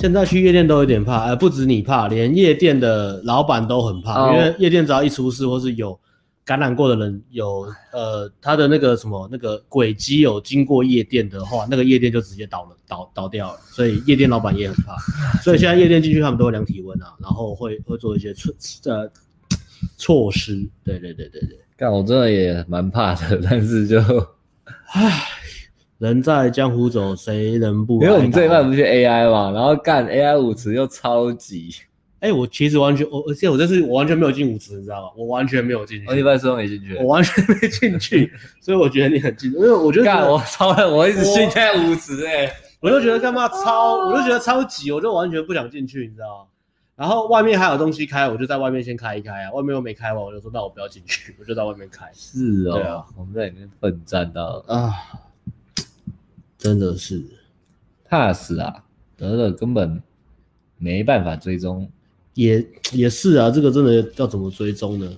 现在去夜店都有点怕，呃，不止你怕，连夜店的老板都很怕，哦、因为夜店只要一出事，或是有感染过的人有呃他的那个什么那个轨迹有经过夜店的话，那个夜店就直接倒了，倒倒掉了，所以夜店老板也很怕，所以现在夜店进去他们都会量体温啊，然后会会做一些措呃措施，对对对对对。但我真的也蛮怕的，但是就唉。人在江湖走，谁能不？因为我们这一半不是 AI 嘛，然后干 AI 舞池又超级。哎、欸，我其实完全，我而且我这次我完全没有进舞池，你知道吗？我完全没有进去。我一般时候没进去，我完全没进去，所以我觉得你很进，因为我觉得干我超恨，我一直进在舞池哎、欸，我就觉得干嘛超，我就觉得超挤，我就完全不想进去，你知道吗？然后外面还有东西开，我就在外面先开一开啊，外面又没开完，我就说那我不要进去，我就在外面开。是哦，对啊，我们在里面奋战到啊。真的是怕死啊！得了根本没办法追踪，也也是啊，这个真的要怎么追踪呢？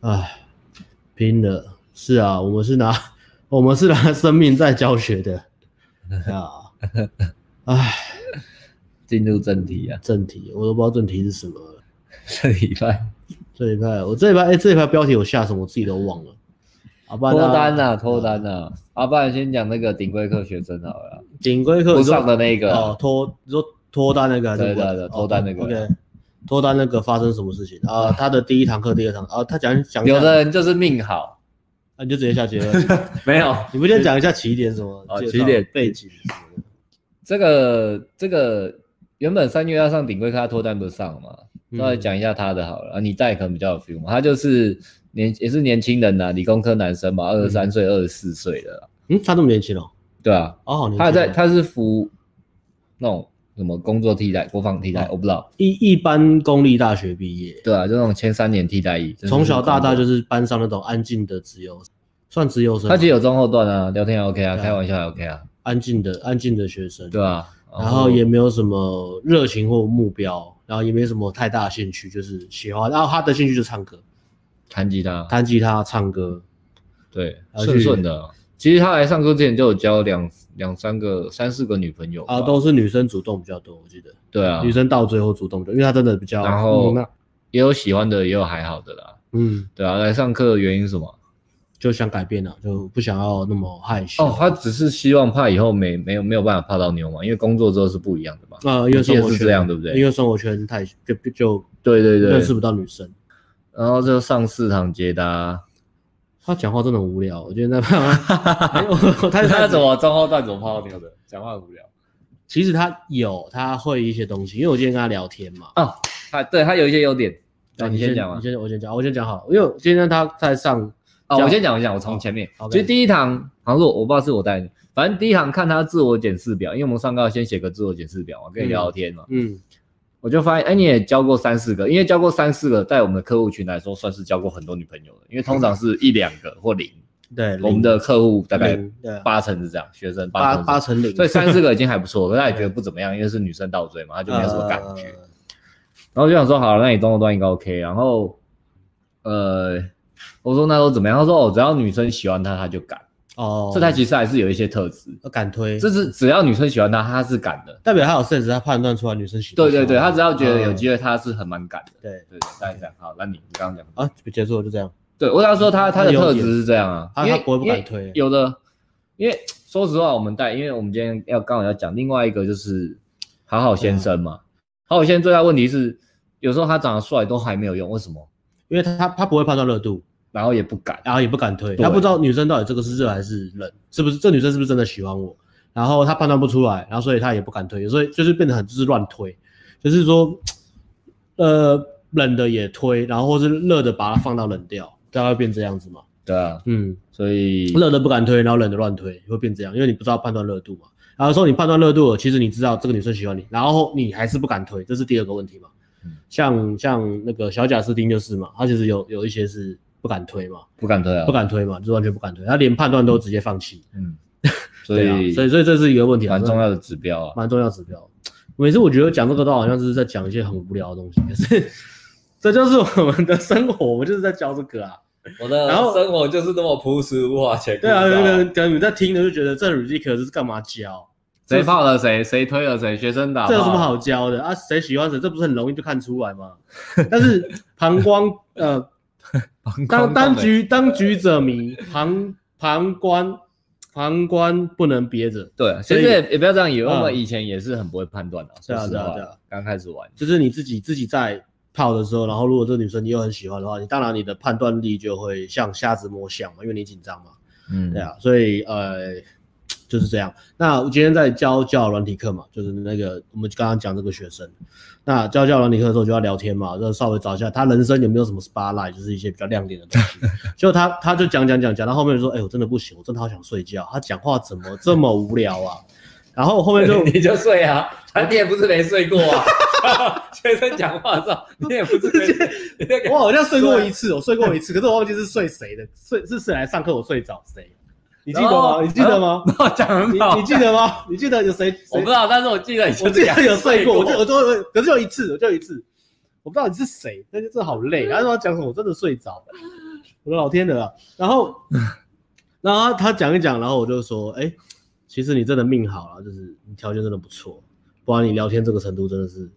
唉，拼了！是啊，我们是拿 我们是拿生命在教学的 啊！唉，进入正题啊，正题我都不知道正题是什么了。这礼拜，这礼拜我这礼拜哎，这礼拜标题我下什么我自己都忘了。脱单呐，脱单呐！阿爸先讲那个顶规课学生好了，顶规课不上的那个哦，脱你说脱单那个还是？对对对，脱单那个。OK，脱单那个发生什么事情啊？他的第一堂课、第二堂啊，他讲讲。有的人就是命好，那你就直接下结论。没有，你不先讲一下起点什么？哦，起点背景。这个这个原本三月要上顶规课，他脱单不上嘛？稍微讲一下他的好了啊，你带可能比较有 feel 嘛。他就是。年也是年轻人呐、啊，理工科男生嘛，二十三岁、二十四岁的。嗯，他这么年轻哦？对啊，哦，他在他是服那种什么工作替代、国防替代，哦、我不知道。一一般公立大学毕业。对啊，就那种前三年替代役，从小到大就是班上那种安静的自由，算自由生。他其实有中后段啊，聊天也 OK 啊，啊开玩笑也 OK 啊，安静的安静的学生。对啊，然后，也没有什么热情或目标，然后也没什么太大的兴趣，就是喜欢。然后他的兴趣就是唱歌。弹吉他，弹吉他，唱歌，对，顺顺的。其实他来上课之前就有交两两三个、三四个女朋友啊，都是女生主动比较多，我记得。对啊，女生到最后主动的，因为他真的比较。然后也有喜欢的，也有还好的啦。嗯，对啊，来上课的原因是什么？就想改变了，就不想要那么害羞。哦，他只是希望怕以后没没有没有办法泡到妞嘛，因为工作之后是不一样的嘛。啊，因为生活是这样，对不对？因为生活圈太就就对对对，认识不到女生。然后就上四堂解答，他讲话真的很无聊。我觉得那 他他怎么中后段怎么泡到妞的？讲话很无聊。其实他有，他会一些东西，因为我今天跟他聊天嘛。哦，他对他有一些优点。那你先讲吧，你先我先讲，我先讲好。因为今天他在上，哦，我先讲，一下，我从前面。其实第一堂好像是我，我不知道是我带你，反正第一堂看他自我检视表，因为我们上课要先写个自我检视表嘛，跟你聊聊天嘛。嗯。我就发现，哎，你也交过三四个，因为交过三四个，在我们的客户群来说，算是交过很多女朋友了。因为通常是一两个或零，对，我们的客户大概八成是这样，学生八八成零，所以三四个已经还不错，可是他也觉得不怎么样，因为是女生倒追嘛，他就没有什么感觉。然后就想说，好，那你中后段应该 OK。然后，呃，我说那都怎么样？他说，哦，只要女生喜欢他，他就敢。哦，这台其实还是有一些特质，敢推，这是只要女生喜欢他，他是敢的，代表他有 sense，他判断出来女生喜欢。对对对，他只要觉得有机会，他是很蛮敢的。对对对，大概这样。好，那你你刚刚讲啊，结束了就这样。对，我刚刚说他他的特质是这样啊，他他不会不敢推。有的，因为说实话，我们带，因为我们今天要刚好要讲另外一个就是好好先生嘛，好好先生最大问题是，有时候他长得帅都还没有用，为什么？因为他他不会判断热度。然后也不敢，然后也不敢推，他不知道女生到底这个是热还是冷，是不是这女生是不是真的喜欢我？然后他判断不出来，然后所以他也不敢推，所以就是变得很就是乱推，就是说，呃，冷的也推，然后或是热的把它放到冷掉，大概会变这样子嘛？对啊，嗯，所以热的不敢推，然后冷的乱推，会变这样，因为你不知道判断热度嘛。然后说你判断热度了，其实你知道这个女生喜欢你，然后你还是不敢推，这是第二个问题嘛？像像那个小贾斯汀就是嘛，他其实有有一些是。不敢推嘛？不敢推啊！不敢推嘛，就完全不敢推。他连判断都直接放弃。嗯，所以、啊、所以所以这是一个问题，蛮重要的指标啊，蛮重要指标。每次我觉得讲这个都好像是在讲一些很无聊的东西，可是 这就是我们的生活，我们就是在教这个啊。我的然后生活就是那么朴实无华，且对啊，可能你在听的就觉得这 ridiculous 是干嘛教？谁泡了谁，谁推了谁，学生党，这有什么好教的啊？谁喜欢谁，这不是很容易就看出来吗？但是 膀胱，呃，当当局当局者迷，旁旁观旁观不能憋着。对，其实也也不要这样以为，我们以前也是很不会判断的。对啊对啊对啊，刚开始玩，就是你自己自己在泡的时候，然后如果这个女生你又很喜欢的话，你当然你的判断力就会像瞎子摸象嘛，因为你紧张嘛。嗯，对啊，所以呃。就是这样。那我今天在教教软体课嘛，就是那个我们刚刚讲这个学生，那教教软体课的时候就要聊天嘛，就稍微找一下他人生有没有什么 spotlight，就是一些比较亮点的东西。就他他就讲讲讲讲到后面就说，哎、欸，我真的不行，我真的好想睡觉。他讲话怎么这么无聊啊？然后后面就 你就睡啊，你也不是没睡过啊。学生讲话的时候，你也不是没，我好像睡过一次，我睡过一次，可是我忘记是睡谁的，睡是谁来上课我睡着谁。你记得吗？你记得吗？我讲很好。你记得吗？你记得有谁？我不知道，但是我记得你我记得有睡过。我就我就可是就一次，我就一次。我不知道你是谁，但是真的好累。然后他讲什么，我真的睡着了。我的老天的。然后，然后他讲一讲，然后我就说，哎，其实你真的命好了，就是你条件真的不错，不然你聊天这个程度真的是。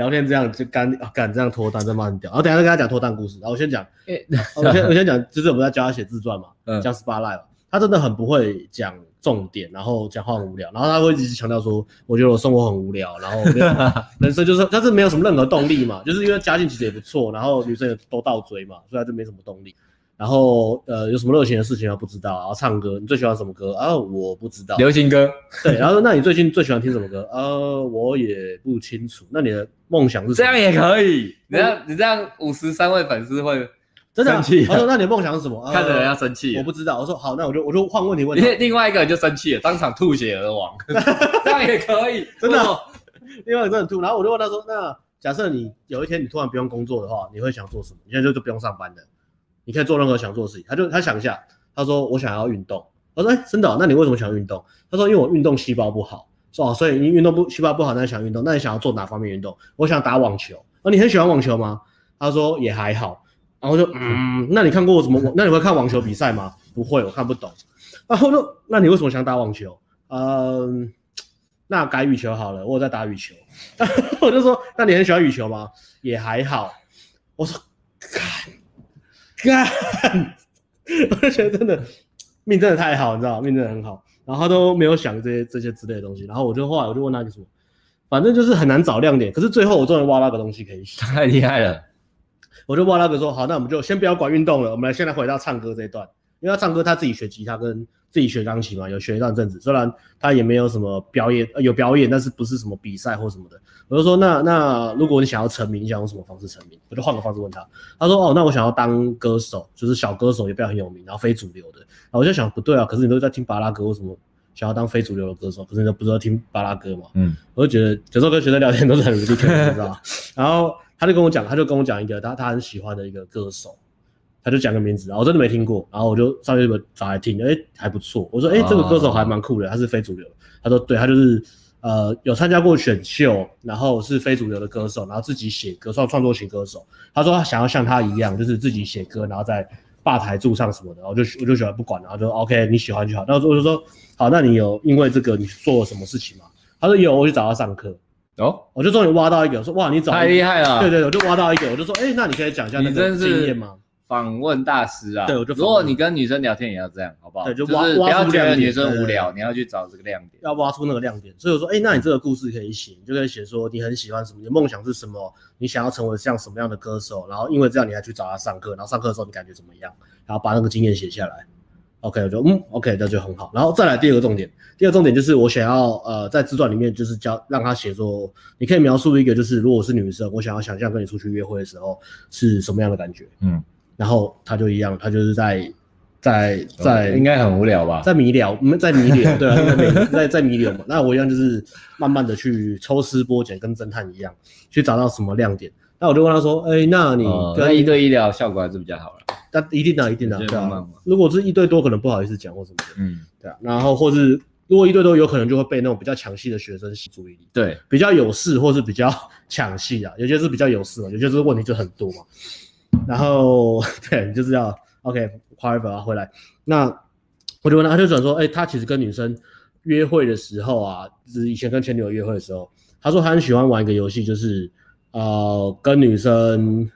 聊天这样就敢敢这样脱单，真蛮屌。然后等下再跟他讲脱单故事。然后我先讲，我先我先讲，就是我们在教他写自传嘛，讲 spotlight 他真的很不会讲重点，然后讲话很无聊，然后他会一直强调说，我觉得我生活很无聊，然后 人生就是，但是没有什么任何动力嘛，就是因为家境其实也不错，然后女生也都倒追嘛，所以他就没什么动力。然后呃，有什么热情的事情啊不知道，然后唱歌，你最喜欢什么歌啊？我不知道，流行歌。对，然后说那你最近最喜欢听什么歌？呃，我也不清楚。那你的梦想是什么？这样也可以。你这样你这样五十三位粉丝会生气。他说那你的梦想是什么？看着人家生气。我不知道。我说好，那我就我就换问题问。另另外一个人就生气了，当场吐血而亡。这样也可以，真的。另外一个人吐，然后我就问他说：那假设你有一天你突然不用工作的话，你会想做什么？你现在就就不用上班的。你可以做任何想做的事情。他就他想一下，他说我想要运动。我说哎、真的、那你为什么想要运动？他说因为我运动细胞不好，是吧？所以你运动不细胞不好，那你想运动？那你想要做哪方面运动？我想打网球。哦，你很喜欢网球吗？他说也还好。然后就嗯，那你看过我怎么？那你会看网球比赛吗？不会，我看不懂。然后就那你为什么想打网球？嗯，那改羽球好了，我在打羽球。我就说那你很喜欢羽球吗？也还好。我说看。干，我就觉得真的命真的太好，你知道吗？命真的很好。然后他都没有想这些这些之类的东西。然后我就后来我就问他个什么，反正就是很难找亮点。可是最后我终于挖到个东西可以写，太厉害了。我就挖那个说好，那我们就先不要管运动了，我们来现在回到唱歌这一段。因为他唱歌他自己学吉他跟自己学钢琴嘛，有学一段阵子。虽然他也没有什么表演，有表演，但是不是什么比赛或什么的。我就说，那那如果你想要成名，你想用什么方式成名？我就换个方式问他。他说，哦，那我想要当歌手，就是小歌手，也不要很有名，然后非主流的。然后我就想，不对啊，可是你都在听巴拉歌，为什么想要当非主流的歌手？可是你都不知道听巴拉歌嘛？嗯，我就觉得有时候跟学生聊天都是很 ridiculous，你知道吗？然后他就跟我讲，他就跟我讲一个他他很喜欢的一个歌手，他就讲个名字，然后我真的没听过，然后我就上去找来听，哎、欸，还不错。我说，哎、欸，这个歌手还蛮酷的，他是非主流。他说，对，他就是。呃，有参加过选秀，然后是非主流的歌手，然后自己写歌，算创作型歌手。他说他想要像他一样，就是自己写歌，然后在吧台驻唱什么的。然后就我就喜欢不管，然后就 OK，你喜欢就好。然后我就说好，那你有因为这个你做了什么事情吗？他说有，我去找他上课。哦，我就终于挖到一个，我说哇，你找太厉害了。对对，我就挖到一个，我就说哎、欸，那你可以讲一下那个经验吗？访问大师啊，对，我就如果你跟女生聊天也要这样，好不好？对，就挖，就是不要觉得女生无聊，你要去找这个亮点，要挖出那个亮点。所以我说，哎、欸，那你这个故事可以写，你就可以写说你很喜欢什么，你的梦想是什么，你想要成为像什么样的歌手，然后因为这样你还去找他上课，然后上课的时候你感觉怎么样，然后把那个经验写下来。OK，我就嗯，OK，那就很好。然后再来第二个重点，第二个重点就是我想要呃在自传里面就是教让他写说，你可以描述一个就是如果我是女生，我想要想象跟你出去约会的时候是什么样的感觉，嗯。然后他就一样，他就是在，在在应该很无聊吧，在弥留，在迷聊，对啊，在 在在迷聊嘛。那我一样就是慢慢的去抽丝剥茧，跟侦探一样，去找到什么亮点。那我就问他说，哎，那你跟一对一聊效果还是比较好了。那一定的，一定的，对啊。如果是一对多，可能不好意思讲或什么的，嗯，对啊。然后或是如果一对多，有可能就会被那种比较抢戏的学生吸注意力，对，比较有事或是比较 抢戏啊，有些是比较有事嘛，有些是问题就很多嘛。然后对，就是要 OK，whatever 回来。那我就问他，他就转说，哎、他其实跟女生约会的时候啊，就是以前跟前女友约会的时候，他说他很喜欢玩一个游戏，就是呃跟女生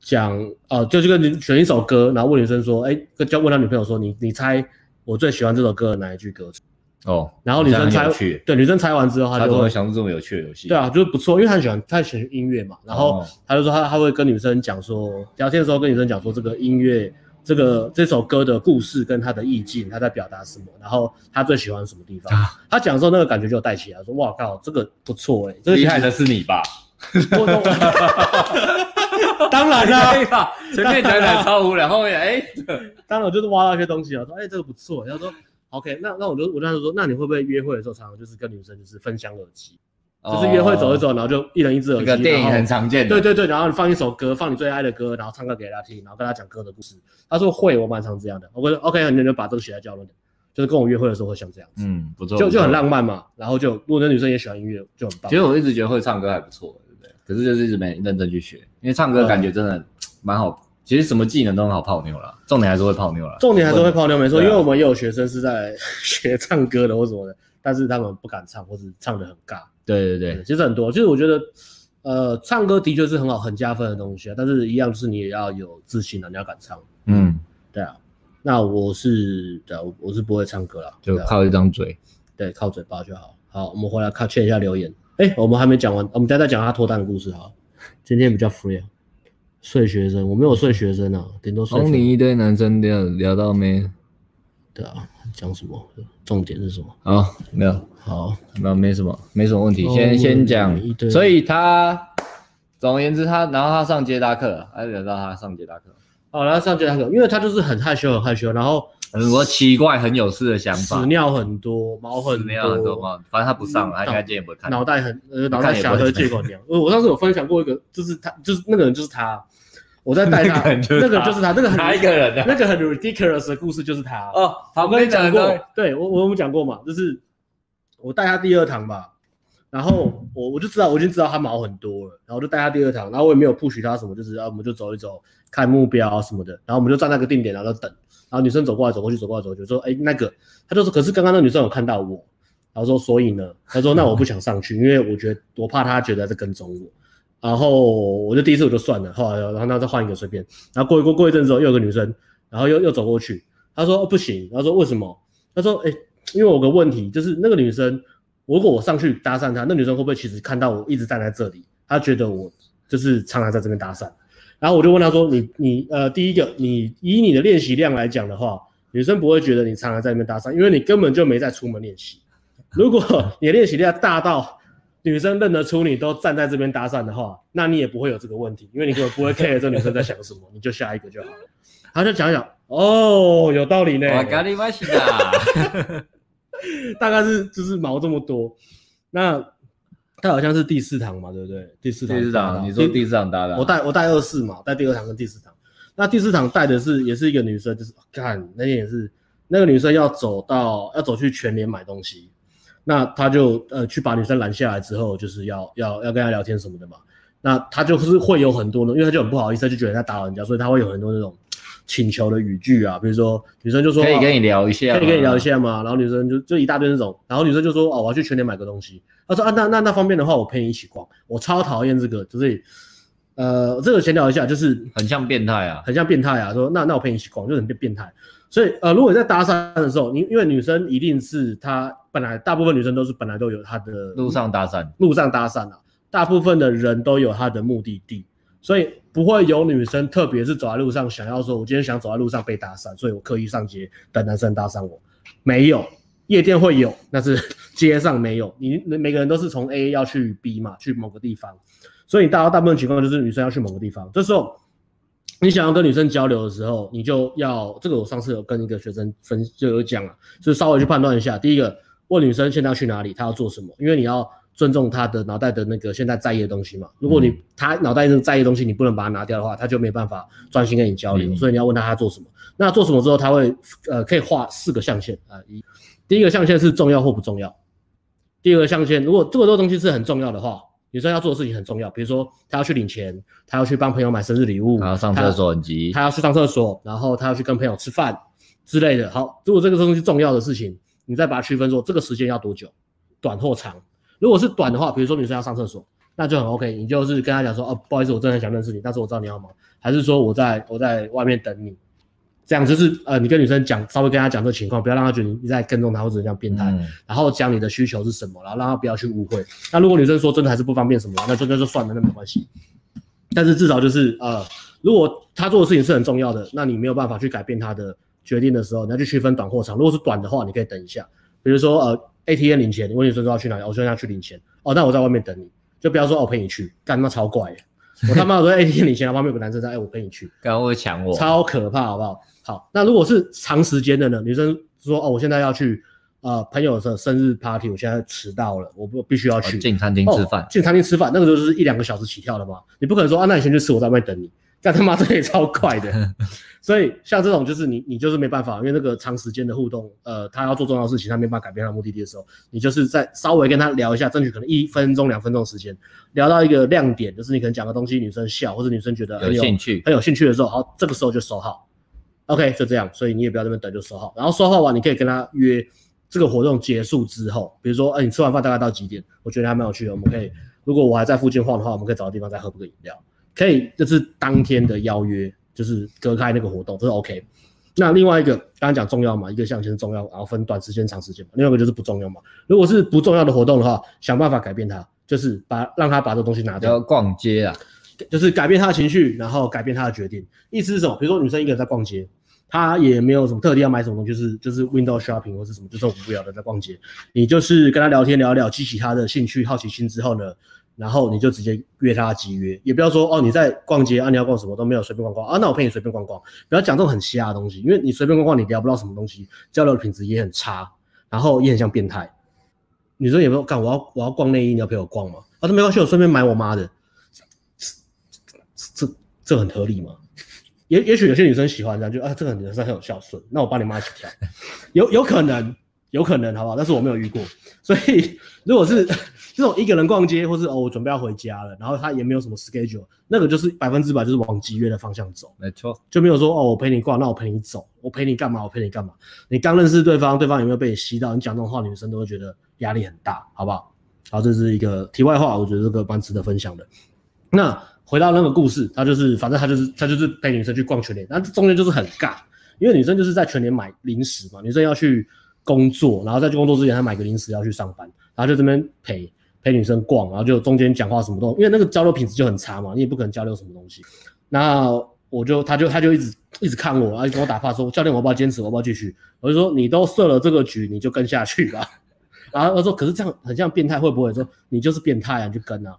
讲，呃就是跟你选一首歌，然后问女生说，哎，就问他女朋友说，你你猜我最喜欢这首歌的哪一句歌词？哦，然后女生猜，对，女生猜完之后，她就会想出这么有趣的游戏。对啊，就是不错，因为她很喜欢，她喜欢音乐嘛。然后她就说他他会跟女生讲说，聊天的时候跟女生讲说这个音乐，这个这首歌的故事跟他的意境，她在表达什么，然后她最喜欢什么地方。她讲的时候那个感觉就带起来，说哇靠，这个不错哎，这个厉害的是你吧？当然啦，前面讲讲超无聊，后面哎，当然就是挖到一些东西啊，说哎这个不错，然后说。OK，那那我就我当时说，那你会不会约会的时候常常就是跟女生就是分享耳机，哦、就是约会走一走，然后就一人一只耳机。这个电影很常见的。对对对，然后你放一首歌，放你最爱的歌，然后唱歌给他听，然后跟他讲歌的故事。他说会，我蛮常这样的。我说 OK，你就把这个写在交流里，就是跟我约会的时候会像这样子。嗯，不错，就就很浪漫嘛。然后就如果那女生也喜欢音乐，就很棒。其实我一直觉得会唱歌还不错，对不对？可是就是一直没认真去学，因为唱歌感觉真的蛮好。其实什么技能都很好泡妞了，重点还是会泡妞了。重点还是会泡妞，没错，因为我们也有学生是在学唱歌的或什么的，但是他们不敢唱，或是唱得很尬。对对对，其实很多，其实我觉得，呃，唱歌的确是很好、很加分的东西啊。但是一样是你也要有自信啊，你要敢唱。嗯，对啊。那我是，对啊，我是不会唱歌了，就靠一张嘴，对，靠嘴巴就好。好，我们回来看，看一下留言。哎，我们还没讲完，我们再再讲他脱单的故事哈。今天比较 free 啊。睡学生，我没有睡学生啊，顶多睡。从你一堆男生聊聊到没？对啊，讲什么？重点是什么？好，没有。好，那没什么，没什么问题。先先讲。所以他，总而言之，他然后他上接搭课，还聊到他上接搭课。哦，然后上接搭课，因为他就是很害羞，很害羞，然后很多奇怪、很有事的想法，屎尿很多，毛很多，尿很多嘛。反正他不上了，他应该见也不会看。脑袋很呃，脑袋小和借口尿。我我上次有分享过一个，就是他，就是那个人，就是他。我在带他，那个就是他，那个很哪一个人的？那个很 ridiculous 的故事就是他哦。我跟你讲过，对我我有讲过嘛，就是我带他第二堂吧，然后我我就知道我已经知道他毛很多了，然后就带他第二堂，然后我也没有 push 他什么，就是啊我们就走一走，看目标什么的，然后我们就站那个定点，然后就等，然后女生走过来走过去走过来走过去，说哎那个，他就说可是刚刚那女生有看到我，然后说所以呢，他说那我不想上去，因为我觉得我怕他觉得在跟踪我。然后我就第一次我就算了，后来然后那再换一个随便，然后过一过过一阵之后又有个女生，然后又又走过去，她说、不行，她说为什么？她说哎，因为我有个问题，就是那个女生，如果我上去搭讪她，那女生会不会其实看到我一直站在这里，她觉得我就是常常在这边搭讪？然后我就问他说，你你呃第一个，你以你的练习量来讲的话，女生不会觉得你常常在那边搭讪，因为你根本就没在出门练习。如果你的练习量大到女生认得出你都站在这边搭讪的话，那你也不会有这个问题，因为你根本不会 care 这女生在想什么，你就下一个就好了。他就讲讲，哦，有道理呢。我咖喱麦西的，大概是就是毛这么多。那他好像是第四堂嘛，对不对？第四堂，第四堂，你说第四堂搭的？我带我带二四嘛，带第二堂跟第四堂。那第四堂带的是也是一个女生，就是看那天也是那个女生要走到要走去全联买东西。那他就呃去把女生拦下来之后，就是要要要跟她聊天什么的嘛。那他就是会有很多呢，因为他就很不好意思，他就觉得他打扰人家，所以他会有很多那种请求的语句啊，比如说女生就说可以跟你聊一下，可以跟你聊一下嘛。然后女生就就一大堆那种，然后女生就说哦，我要去全联买个东西。他说啊，那那那方便的话，我陪你一起逛。我超讨厌这个，就是呃这个闲聊一下，就是很像变态啊，很像变态啊。说那那我陪你一起逛，就很变变态。所以，呃，如果你在搭讪的时候，你因为女生一定是她本来大部分女生都是本来都有她的路上搭讪，路上搭讪啊，大部分的人都有她的目的地，所以不会有女生特别是走在路上想要说，我今天想走在路上被搭讪，所以我刻意上街等男生搭讪我，没有，夜店会有，那是街上没有，你每个人都是从 A 要去 B 嘛，去某个地方，所以大大部分情况就是女生要去某个地方，这时候。你想要跟女生交流的时候，你就要这个。我上次有跟一个学生分就有讲了，就稍微去判断一下。第一个，问女生现在要去哪里，她要做什么，因为你要尊重她的脑袋的那个现在在意的东西嘛。如果你她脑袋那在意的东西，你不能把它拿掉的话，她就没办法专心跟你交流。所以你要问她她做什么。那做什么之后，她会呃可以画四个象限啊。一，第一个象限是重要或不重要。第二个象限，如果这个东西是很重要的话。女生要做的事情很重要，比如说她要去领钱，她要去帮朋友买生日礼物，然后上厕所很急，她要去上厕所，然后她要去跟朋友吃饭之类的。好，如果这个东西重要的事情，你再把它区分说这个时间要多久，短或长。如果是短的话，比如说女生要上厕所，那就很 OK，你就是跟她讲说，哦，不好意思，我真的很想认识你，但是我知道你要忙，还是说我在我在外面等你，这样就是呃，你跟女生讲，稍微跟她讲这个情况，不要让她觉得你在跟踪她或者这样变态，嗯、然后讲你的需求是什么，然后让她不要去误会。那如果女生说真的还是不方便什么，那就那就算了，那没关系。但是至少就是呃，如果她做的事情是很重要的，那你没有办法去改变她的决定的时候，你要去区分短或长。如果是短的话，你可以等一下，比如说呃。ATM 领钱，你问女生说要去哪里？我说要去领钱。哦，那我在外面等你，就不要说哦，我陪你去，干他妈超怪。我他妈我说 ATM 领钱，然后旁边有个男生在，哎，我陪你去，刚刚会抢我，超可怕，好不好？好，那如果是长时间的呢？女生说哦，我现在要去呃朋友的生日 party，我现在迟到了，我不必须要去进餐厅吃饭，进、哦、餐厅吃饭，那个就是一两个小时起跳的嘛，你不可能说啊，那你先去吃，我在外面等你。但他妈 这也超快的，所以像这种就是你你就是没办法，因为那个长时间的互动，呃，他要做重要的事情，他没办法改变他目的地的时候，你就是在稍微跟他聊一下，争取可能一分钟两分钟时间，聊到一个亮点，就是你可能讲个东西，女生笑或者女生觉得很有，有兴趣很有兴趣的时候，好，这个时候就收号，OK，就这样，所以你也不要在那边等就收号，然后收号完你可以跟他约这个活动结束之后，比如说，哎、欸，你吃完饭大概到几点？我觉得还蛮有趣的，我们可以，如果我还在附近晃的话，我们可以找个地方再喝个饮料。可以，就是当天的邀约，就是隔开那个活动，这是 OK。那另外一个，刚刚讲重要嘛，一个项先重要，然后分短时间、长时间嘛。另外一个就是不重要嘛。如果是不重要的活动的话，想办法改变它，就是把让他把这东西拿掉。要逛街啊，就是改变他的情绪，然后改变他的决定。意思是什么？比如说女生一个人在逛街，他也没有什么特地要买什么东西，就是就是 window shopping 或是什么，就是很无聊的在逛街。你就是跟他聊天聊聊，激起他的兴趣、好奇心之后呢？然后你就直接约他集约，也不要说哦，你在逛街啊，你要逛什么都没有，随便逛逛啊，那我陪你随便逛逛，不要讲这种很瞎的东西，因为你随便逛逛，你聊不到什么东西，交流的品质也很差，然后也很像变态。女生也没有干，我要我要逛内衣，你要陪我逛吗？啊，那没关系，我顺便买我妈的，这这这很合理吗？也也许有些女生喜欢这样，就啊，这个女生很有孝顺，那我帮你妈一起跳，有有可能。有可能，好不好？但是我没有遇过，所以如果是这种一个人逛街，或是哦，我准备要回家了，然后他也没有什么 schedule，那个就是百分之百就是往集约的方向走，没错，就没有说哦，我陪你逛，那我陪你走，我陪你干嘛？我陪你干嘛？你刚认识对方，对方有没有被你吸到？你讲这种话，女生都会觉得压力很大，好不好？好，这是一个题外话，我觉得这个蛮值得分享的。那回到那个故事，他就是反正他就是他就是陪女生去逛全联，那中间就是很尬，因为女生就是在全联买零食嘛，女生要去。工作，然后在去工作之前，他买个零食要去上班，然后就这边陪陪女生逛，然后就中间讲话什么都，因为那个交流品质就很差嘛，你也不可能交流什么东西。那我就他就他就一直一直看我，然后跟我打话说，教练我不要坚持，我不要继续？我就说你都设了这个局，你就跟下去吧。然后他说可是这样很像变态，会不会说你就是变态啊？你就跟啊，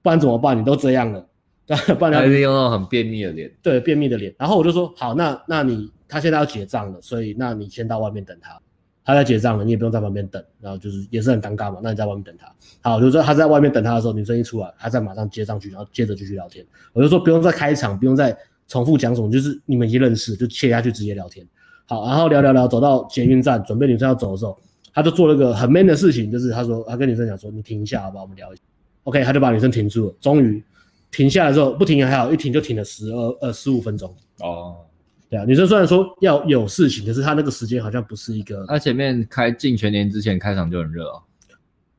不然怎么办？你都这样了，不然他一定用那种很便秘的脸，对，便秘的脸。然后我就说好，那那你他现在要结账了，所以那你先到外面等他。他在结账了，你也不用在旁边等，然后就是也是很尴尬嘛。那你在外面等他，好，就是说他在外面等他的时候，女生一出来，他再马上接上去，然后接着继续聊天。我就说不用再开场，不用再重复讲什么，就是你们已经认识，就切下去直接聊天。好，然后聊聊聊，走到捷运站，准备女生要走的时候，他就做了个很 man 的事情，就是他说他跟女生讲说，你停一下好不好？我们聊一下。OK，他就把女生停住了，终于停下来之后，不停还好，一停就停了十二呃十五分钟。哦。对啊，女生虽然说要有事情，可是她那个时间好像不是一个。她前面开进全年之前开场就很热哦，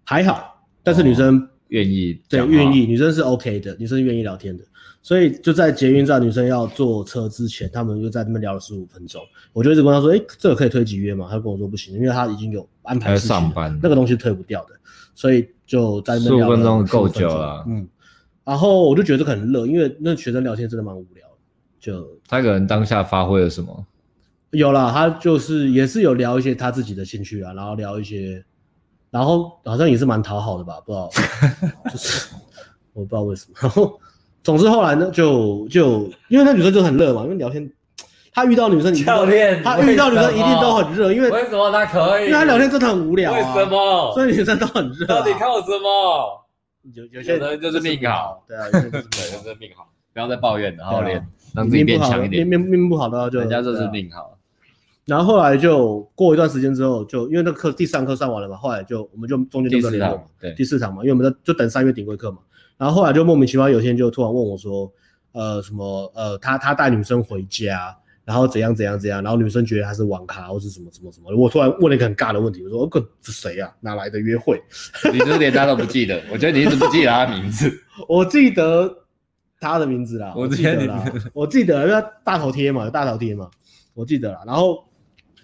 还好，但是女生愿意，对，愿意，女生是 OK 的，女生是愿意聊天的，所以就在捷运站，女生要坐车之前，他们就在那边聊了十五分钟。我就一直跟她说：“哎，这个可以推几约吗？”她跟我说不行，因为她已经有安排上班，那个东西推不掉的，所以就在那边聊了十五分钟够久了。嗯，然后我就觉得很热，因为那学生聊天真的蛮无聊。就他可能当下发挥了什么？有了，他就是也是有聊一些他自己的兴趣啊，然后聊一些，然后好像也是蛮讨好的吧，不知道，就是我不知道为什么。然后总之后来呢，就就因为那女生就很热嘛，因为聊天，他遇到女生，教练，他遇到女生一定都很热，因为为什么他可以？因为他聊天真的很无聊啊，为什么？所以女生都很热啊。到底靠什么？有有些人就是命好，对啊，有些人 就是命好，不要再抱怨了，然后练。让自己变强一点，命命不好的话就人家就是命好。然后后来就过一段时间之后，就因为那课第三课上完了嘛，后来就我们就中间就没联络嘛，对，第四场嘛，因为我们在就等三月顶规课嘛。然后后来就莫名其妙有一天就突然问我说，呃什么呃他他带女生回家，然后怎样怎样怎样，然后女生觉得他是网咖或是什么什么什么，我突然问了一个很尬的问题，我说：“哦，这是谁啊？哪来的约会？”你是连他都不记得？我觉得你一直不记得他 的名字。我记得他的名字啦，我记得啦，我记得，因为大头贴嘛，有大头贴嘛，我记得啦。然后，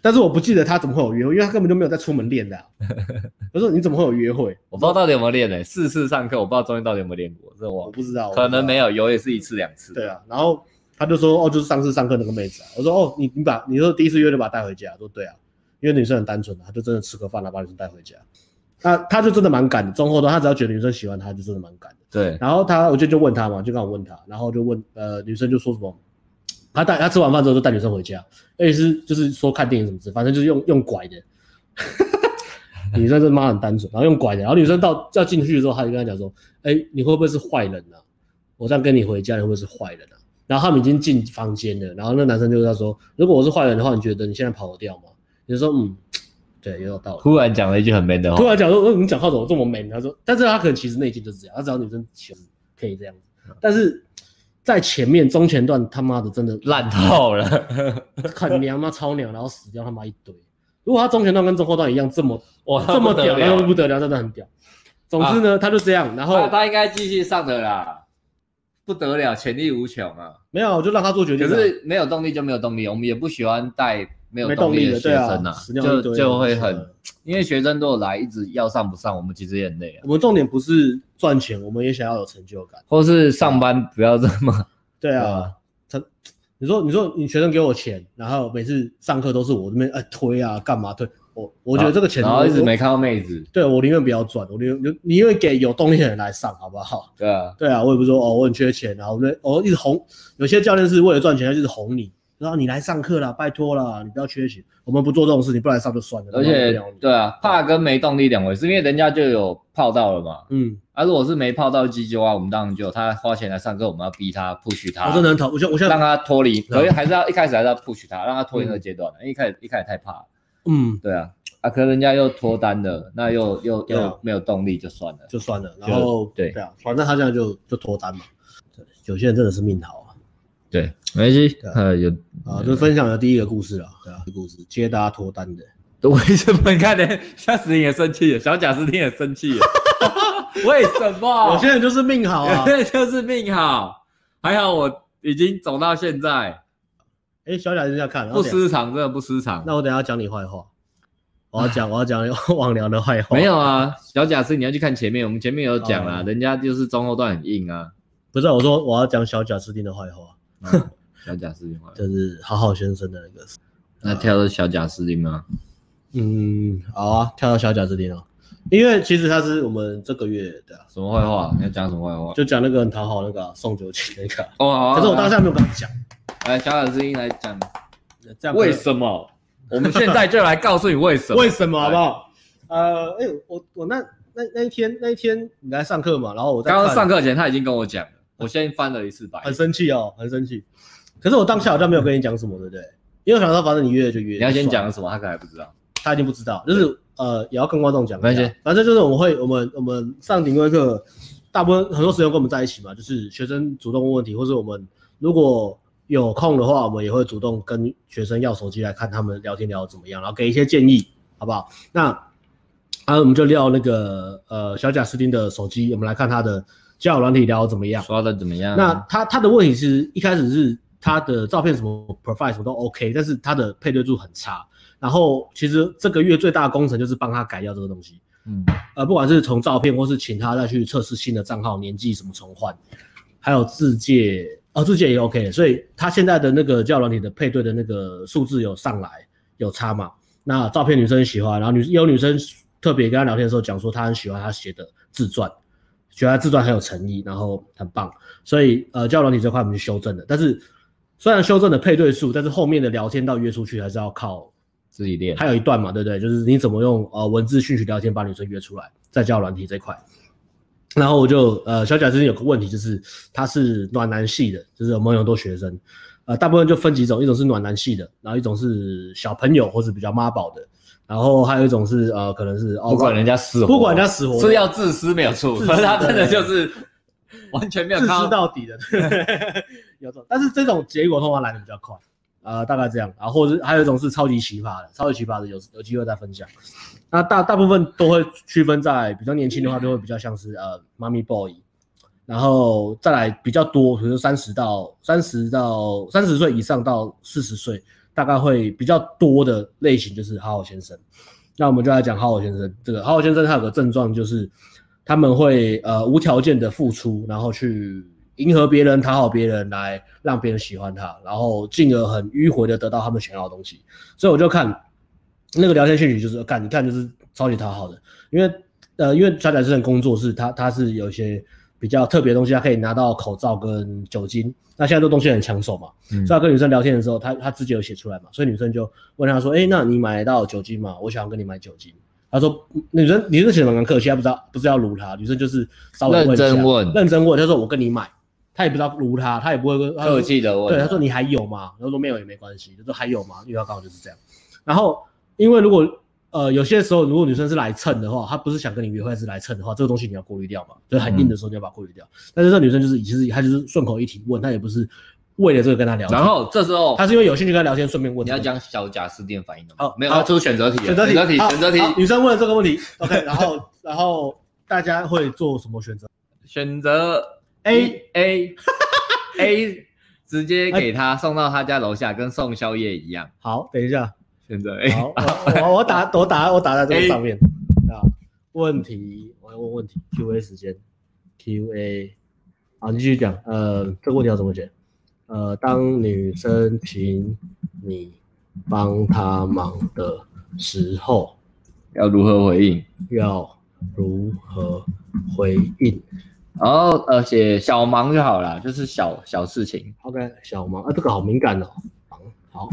但是我不记得他怎么会有约会，因为他根本就没有在出门练的、啊。我说：“你怎么会有约会？”我不知道到底有没有练呢、欸？四次上课，我不知道中间到底有没有练过，这我我不知道，可能没有，有也是一次两次。对啊，然后。他就说哦，就是上次上课那个妹子啊。我说哦，你你把你说第一次约就把她带回家。说对啊，因为女生很单纯的，他就真的吃个饭，然后把女生带回家。那他就真的蛮敢的，中后段他只要觉得女生喜欢他，就真的蛮敢的。对。然后他我就就问他嘛，就刚好问他，然后就问呃女生就说什么，他带他吃完饭之后就带女生回家，而且是就是说看电影什么之，反正就是用用拐的。女生这妈很单纯，然后用拐的，然后女生到要进去的时候，他就跟他讲说，哎、欸，你会不会是坏人呢、啊？我这样跟你回家，你会不会是坏人呢、啊？然后他们已经进房间了，然后那男生就跟他说：“如果我是坏人的话，你觉得你现在跑得掉吗？”你就说：“嗯，对，也有道理。”突然讲了一句很 man 的话。突然讲说：“哦，你讲话怎么这么 man？” 他说：“但是他可能其实内心就是这样，他知道女生其实可以这样子，但是在前面中前段他妈的真的烂透了，很娘妈超娘，然后死掉他妈一堆。如果他中前段跟中后段一样这么哇这么屌，那不得了，真的很屌。总之呢，啊、他就这样，然后他，他应该继续上的啦。”不得了，潜力无穷啊！没有，我就让他做决定。可是没有动力就没有动力，我们也不喜欢带没有动力的学生啊，啊就就会很，因为学生都有来，一直要上不上，我们其实也很累啊。我们重点不是赚钱，我们也想要有成就感，或是上班不要这么。对啊，他，你说你说你学生给我钱，然后每次上课都是我这边哎推啊干嘛推。我我觉得这个钱，然后一直没看到妹子。对，我宁愿不要赚，我宁愿就宁愿给有动力的人来上，好不好？对啊，对啊，我也不是说哦，我很缺钱，然后我哦一直哄，有些教练是为了赚钱，他就是哄你，然后你来上课啦，拜托啦，你不要缺钱，我们不做这种事情，不来上就算了。而且，对啊，怕跟没动力两回事，因为人家就有泡到了嘛。嗯，啊，如果是没泡到机就啊，我们当然就他花钱来上课，我们要逼他 push 他。我真的很讨，我现我现在让他脱离，所以还是要一开始还是要 push 他，让他脱离那个阶段的，因为一开始一开始太怕。嗯，对啊。啊，可能人家又脱单了，那又又又没有动力，就算了，就算了。然后对对啊，反正他这样就就脱单嘛。对，有些人真的是命好啊。对，没关系。呃，有啊，就分享的第一个故事了。对啊，故事接大家脱单的。为什么？你看呢？夏斯你也生气了，小贾斯汀也生气了。为什么？有些人就是命好啊，对，就是命好。还好我已经走到现在。哎，小贾斯汀要看，不失常，真的不失常。那我等下讲你坏话。我要讲，我要讲 网聊的坏话。没有啊，小贾是，你要去看前面，我们前面有讲啊，人家就是中后段很硬啊。不是，我说我要讲小贾斯汀的坏话。小贾斯汀坏话 就是好好先生的那个。那跳到小贾斯汀吗？嗯，好啊，跳到小贾斯汀哦。因为其实他是我们这个月的什么坏话？你要讲什么坏话？就讲那个很讨好那个宋九起那个。哦，可是我当下没有跟他讲。来，小小声音来讲，这样为什么？我们现在就来告诉你为什么？为什么好不好？呃，哎、欸，我我那那那一天那一天你来上课嘛，然后我在刚刚上课前他已经跟我讲了，我先翻了一次白，很生气哦，很生气。可是我当下好像没有跟你讲什么，对不对？因为我想说反正你约就约。你要先讲什么？他可能还不知道，他已经不知道，就是呃，也要跟观众讲。没关系，反正就是我们会我们我们上顶规课，大部分很多时间跟我们在一起嘛，就是学生主动问问题，或者我们如果。有空的话，我们也会主动跟学生要手机来看他们聊天聊得怎么样，然后给一些建议，好不好？那啊，我们就聊那个呃小贾斯汀的手机，我们来看他的交友软体聊得怎么样，刷的怎么样？那他他的问题是一开始是他的照片什么 profile 什么都 OK，但是他的配对度很差。然后其实这个月最大的工程就是帮他改掉这个东西，嗯，呃，不管是从照片或是请他再去测试新的账号年纪什么重换，还有自介。哦，自己也 OK，所以他现在的那个交友软体的配对的那个数字有上来，有差嘛？那照片女生喜欢，然后女有女生特别跟他聊天的时候讲说，她很喜欢他写的自传，觉得他自传很有诚意，然后很棒。所以呃，交友软体这块我们去修正的，但是虽然修正的配对数，但是后面的聊天到约出去还是要靠自己练。还有一段嘛，对不对？就是你怎么用呃文字讯息聊天把女生约出来，在交友软体这块。然后我就呃，小贾之前有个问题，就是他是暖男系的，就是我们有很多学生，呃，大部分就分几种，一种是暖男系的，然后一种是小朋友或是比较妈宝的，然后还有一种是呃，可能是不管人家死活，不管人家死活是要自私没有错，可是他真的就是完全没有自私到底的，有种，但是这种结果通常来的比较快，呃，大概这样，然后或者还有一种是超级奇葩的，超级奇葩的有有机会再分享。那大大部分都会区分在比较年轻的话，就会比较像是呃妈咪 boy，然后再来比较多，比如说三十到三十到三十岁以上到四十岁，大概会比较多的类型就是好好先生。那我们就来讲好好先生，这个好好先生他有个症状就是他们会呃无条件的付出，然后去。迎合别人，讨好别人，来让别人喜欢他，然后进而很迂回的得到他们想要的东西。所以我就看那个聊天讯息，就是看你看就是超级讨好的，因为呃，因为小贾斯汀工作是他他是有一些比较特别的东西，他可以拿到口罩跟酒精。那现在这东西很抢手嘛，所以他跟女生聊天的时候，他他自己有写出来嘛，所以女生就问他说：“哎、那你买到酒精吗？我想要跟你买酒精。”他说：“女生女生写的蛮客气，他不知道不是要撸他，女生就是稍微问一下，认真问，认真问，他说我跟你买。”他也不知道撸他，他也不会跟客气的问。对，他说你还有吗？他说没有也没关系。就说还有吗？因为他刚好就是这样。然后，因为如果呃有些时候如果女生是来蹭的话，她不是想跟你约会，是来蹭的话，这个东西你要过滤掉嘛。就是很硬的时候你要把它过滤掉。嗯、但是这女生就是其实她就是顺口一提问，她也不是为了这个跟他聊天。然后这时候她是因为有兴趣跟他聊天，顺便问。你要讲小贾斯汀反应的吗？哦，没有，他出选择题，选择题，选择题，选择题。女生问了这个问题，OK，然后然后大家会做什么选择？选择 A A。A 直接给他送到他家楼下，跟送宵夜一样。好，等一下，选择 A。好，我我打我打我打在这个上面啊。问题，我要问问题。Q A 时间，Q A。好，你继续讲。呃，这个问题要怎么解？呃，当女生请你帮她忙的时候，要如何回应？要如何回应？然后呃写小忙就好了，就是小小事情。OK，小忙啊，这个好敏感哦。好，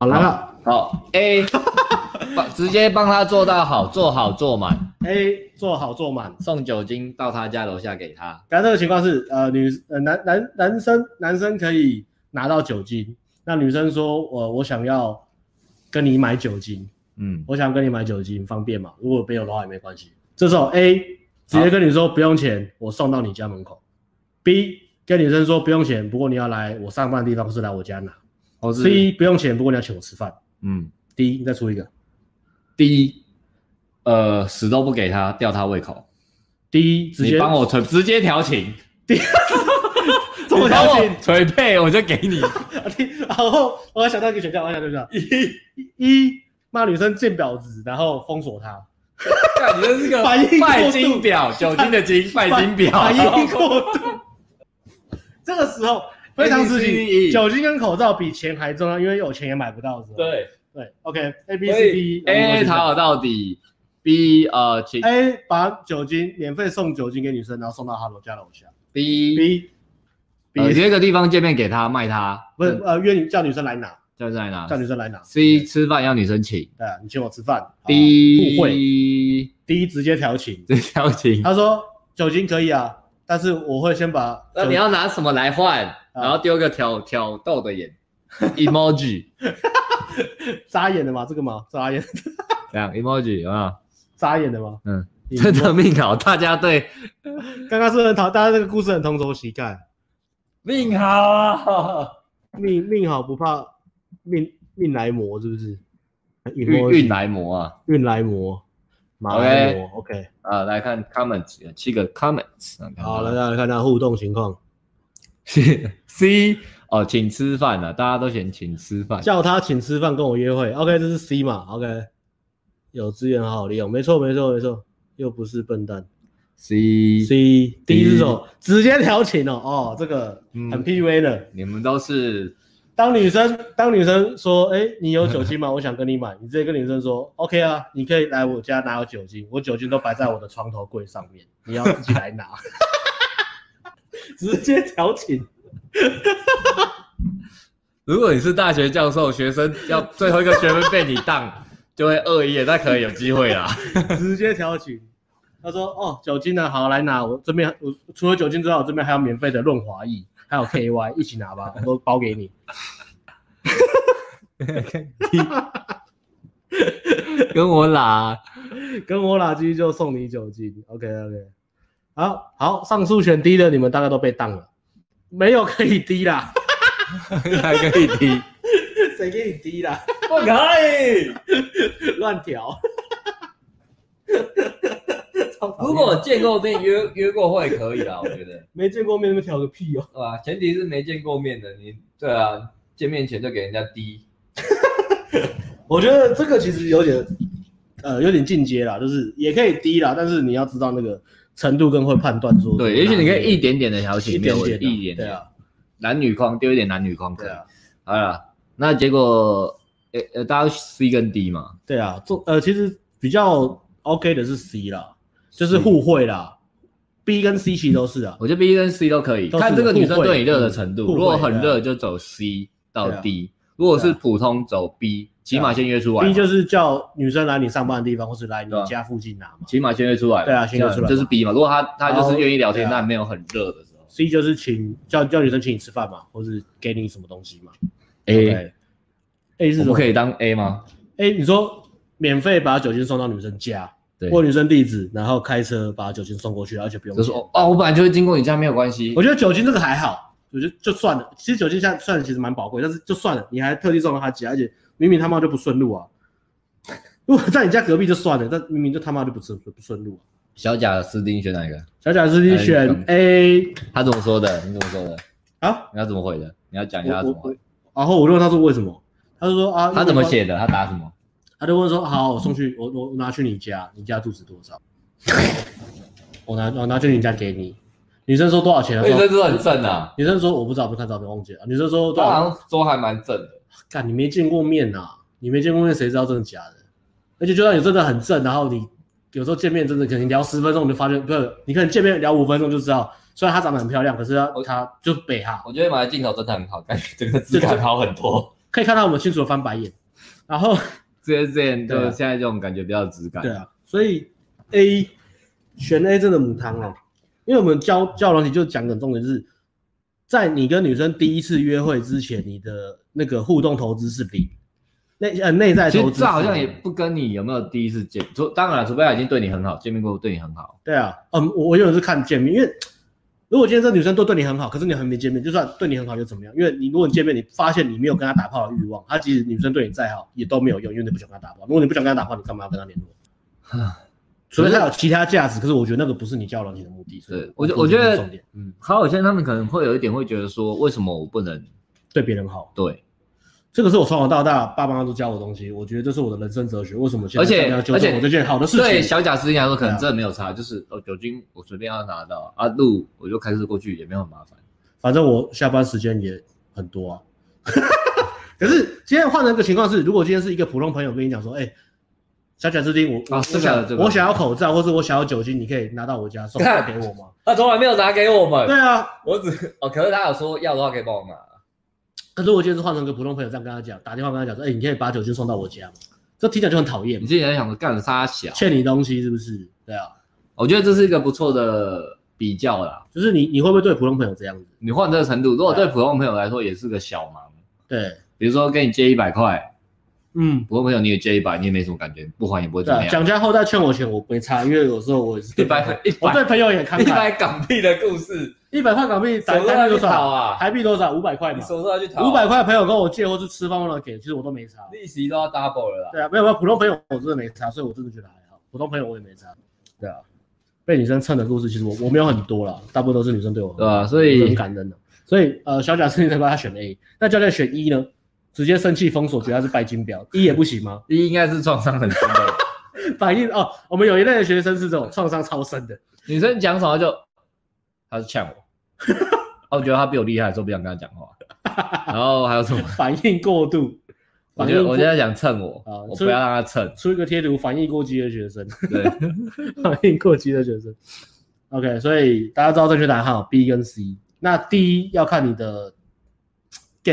好来了，好 A，直接帮他做到好，做好做满。A 做好做满，送酒精到他家楼下给他。刚才这个情况是呃女呃男男男生男生可以拿到酒精，那女生说我我想要跟你买酒精，嗯，我想跟你买酒精方便嘛？如果没有的话也没关系。这时候 A。直接跟你说不用钱，我送到你家门口。B 跟女生说不用钱，不过你要来我上班的地方是来我家拿。C 不用钱，不过你要请我吃饭。嗯。D 你再出一个。D 呃死都不给他，吊他胃口。D 直接帮我捶，直接调情。D 怎么调情，捶背我就给你。然后我还想到一个选项，我想到一个一一骂女生贱婊子，然后封锁她。你的这个拜金表，酒精的金，拜金婊，反应过度。这个时候非常时期，酒精跟口罩比钱还重要，因为有钱也买不到。对对，OK，A B C D，A 讨好到底，B 呃，请 A 把酒精免费送酒精给女生，然后送到她楼家楼下。B B B 约个地方见面给他卖他，不是呃约你叫女生来拿。叫女生来拿，叫女生来拿。C 吃饭要女生请，对，你请我吃饭。D 互惠，D 直接调情，直接调情。他说酒精可以啊，但是我会先把。那你要拿什么来换？然后丢个挑挑逗的眼，emoji。眨眼的吗？这个吗？眨眼。这样 emoji 有没有？眨眼的吗？嗯，真的命好，大家对。刚刚是很讨，大家这个故事很同仇敌忾。命好啊，命命好不怕。命命来磨是不是？运运来磨啊，运来磨，马来磨。OK，啊，来看 comments，七个 comments。好，来来看下互动情况。C 哦，请吃饭了，大家都嫌请吃饭，叫他请吃饭跟我约会。OK，这是 C 嘛？OK，有资源好好利用，没错没错没错，又不是笨蛋。C C D 是什么？直接调情哦，哦，这个很 PUA 的，你们都是。当女生当女生说，哎、欸，你有酒精吗？我想跟你买。你直接跟女生说，OK 啊，你可以来我家拿酒精，我酒精都摆在我的床头柜上面，你要自己来拿。直接调情。如果你是大学教授，学生要最后一个学分被你当，就会恶意，那可能有机会啦。直接调情。他说，哦，酒精呢？好，来拿。我这边我除了酒精之外，我这边还有免费的润滑液。还有 KY 一起拿吧，我都包给你。跟我拉，跟我拉机就送你酒精。OK OK，好好，上述选 D 的你们大概都被当了，没有可以 D 啦，还可以 D。谁给你低啦？不可以乱调。如果见过面约约过会可以啦，我觉得。没见过面那么调个屁哦，对吧？前提是没见过面的，你对啊，见面前就给人家低。我觉得这个其实有点，呃，有点进阶啦，就是也可以低啦，但是你要知道那个程度跟会判断说。对，也许你可以一点点的调起，一点点，一点点。对啊，男女框丢一点男女框，对啊。好了，那结果，呃呃，大家 C 跟 D 嘛？对啊，做呃，其实比较 OK 的是 C 啦，就是互惠啦。B 跟 C 其实都是啊，我觉得 B 跟 C 都可以，看这个女生对你热的程度。如果很热就走 C 到 D，如果是普通走 B，起码先约出来。B 就是叫女生来你上班的地方，或是来你家附近拿嘛。起码先约出来。对啊，先约出来。这是 B 嘛？如果他他就是愿意聊天，但没有很热的时候。C 就是请叫叫女生请你吃饭嘛，或是给你什么东西嘛。A A 是什么？可以当 A 吗？A 你说免费把酒精送到女生家。对，或女生地址，然后开车把酒精送过去，而且不用钱。就说哦，我本来就会经过你家，没有关系。我觉得酒精这个还好，我觉得就算了。其实酒精现在算其实蛮宝贵，但是就算了，你还特地送到他家，而且明明他妈就不顺路啊。如果在你家隔壁就算了，但明明就他妈就不顺不顺路。小贾斯汀选哪一个？小贾斯汀选 A。他怎么说的？你怎么说的？啊？你要怎么回的？你要讲一下他怎么回。然后我问他说为什么？他就说啊，他怎么写的？他答什么？他就问说：“好，我送去，我我拿去你家，你家住址多少？我拿我拿去你家给你。女生说多少钱？女生说很正啊。女生说我不知道，不看照片忘记了。女生说多少？好像说还蛮正的。看，你没见过面呐？你没见过面，谁知道真的假的？而且就算你真的很正，然后你有时候见面真的可能聊十分钟，你就发现不是，你可能见面聊五分钟就知道，虽然她长得很漂亮，可是她她就北哈。我觉得买的镜头真的很好，感觉整个质感好很多，可以看到我们清楚的翻白眼，然后。”这些这样，就现在这种感觉比较质感。对啊，所以 A 选 A 真的母汤哦，因为我们教教软体就讲的重点是，在你跟女生第一次约会之前，你的那个互动投资是零，内呃内在投资。这好像也不跟你有没有第一次见，除当然除非他已经对你很好，见面过对你很好。对啊，嗯，我我有的是看见面，因为。如果今天这女生都对你很好，可是你还没见面，就算对你很好又怎么样？因为你如果你见面，你发现你没有跟她打炮的欲望，她即使女生对你再好也都没有用，因为你不想跟她打炮。如果你不想跟她打炮，你干嘛要跟她联络？除非它有其他价值，可是我觉得那个不是你交往你的目的。对，我觉我觉得，嗯，好，有些他们可能会有一点会觉得说，为什么我不能对别人好？对。这个是我从小到大爸爸妈妈都教我的东西，我觉得这是我的人生哲学。为什么现在要纠正我这件好的事情？对小贾斯汀来说，可能真的没有差，啊、就是哦，酒精我随便要拿到啊，路我就开车过去，也没有很麻烦。反正我下班时间也很多啊。可是今天换了一个情况是，如果今天是一个普通朋友跟你讲说，哎、欸，小贾斯汀，我啊，我想、这个、我想要口罩，或是我想要酒精，你可以拿到我家送 给我吗？他从来没有拿给我们。对啊，我只哦，可是他有说要的话可以帮我拿。可是我今天是换成个普通朋友这样跟他讲，打电话跟他讲说，哎、欸，你可以把酒精送到我家吗？这听起来就很讨厌。你之前想着干啥小，欠你东西是不是？对啊，我觉得这是一个不错的比较啦。就是你你会不会对普通朋友这样子？你换这个程度，如果对普通朋友来说也是个小忙。对，比如说跟你借一百块。嗯，普通朋友你也借一百，你也没什么感觉，不还也不会怎么样。蒋家后代欠我钱，我没差，因为有时候我也是一百一百，我对朋友也慷慨。一百港币的故事，一百块港币，台币多少啊？台币多少？五百块嘛。你什么时候去讨？五百块朋友跟我借，或是吃饭忘了给，其实我都没差。利息都要 double 了啦。对啊，没有没有，普通朋友我真的没差，所以我真的觉得还好。普通朋友我也没差。对啊，被女生蹭的故事其实我我没有很多啦，大部分都是女生对我。对啊，所以很感恩的。所以呃，小贾是你才把他选 A，那教练选一呢？直接生气封锁，觉得他是拜金婊，一也不行吗？一应该是创伤很深的 反应哦。我们有一类的学生是这种创伤超深的，女生讲什么就他是呛我，我觉得他比我厉害，所以不想跟他讲话。然后还有什么反应过度？我觉得我现在想蹭我啊，我不要让他蹭。出一个贴图，反应过激的学生，对，反应过激的学生。OK，所以大家知道正确答案哈，B 跟 C。那 D 要看你的。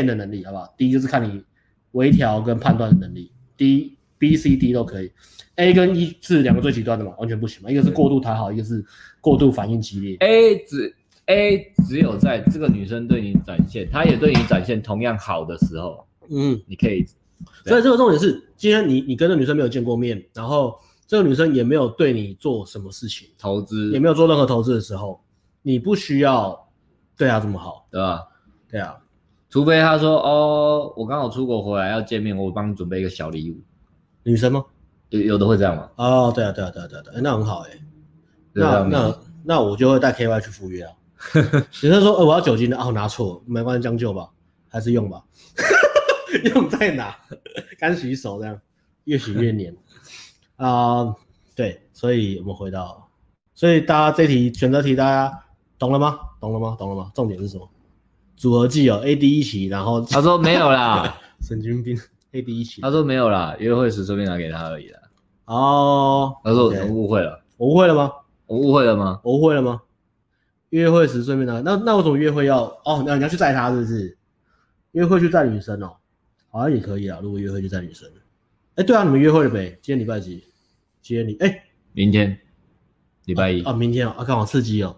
的能力好不好第一就是看你微调跟判断的能力。D、B、C、D 都可以。A 跟 E 是两个最极端的嘛，完全不行嘛。一个是过度讨好，一个是过度反应激烈。A 只 A 只有在这个女生对你展现，她也对你展现同样好的时候，嗯，你可以。所以这个重点是，今天你你跟这女生没有见过面，然后这个女生也没有对你做什么事情，投资也没有做任何投资的时候，你不需要对她这么好，对吧？对啊。除非他说哦，我刚好出国回来要见面，我帮你准备一个小礼物。女生吗？有有的会这样吗？哦，对啊，对啊，对啊，对啊，欸、那很好哎、欸。那那那我就会带 KY 去赴约啊。女 生说，呃，我要酒精的，哦，拿错，没关系，将就吧，还是用吧。用在哪？干洗手这样，越洗越黏。啊、呃，对，所以我们回到，所以大家这题选择题，大家懂了吗？懂了吗？懂了吗？重点是什么？组合技哦，A D 一起，然后他说没有啦，神经病，A D 一起，他说没有啦，约会时顺便拿给他而已啦。哦，他说我误会了，我误会了吗？我误会了吗？我误会了吗？约会时顺便拿，那那为什么约会要哦？那你要去载他是不是？约会去载女生哦，好像也可以啊。如果约会去载女生，哎，对啊，你们约会了没？今天礼拜几？今天你哎，明天礼拜一啊，明天啊，刚好刺激哦。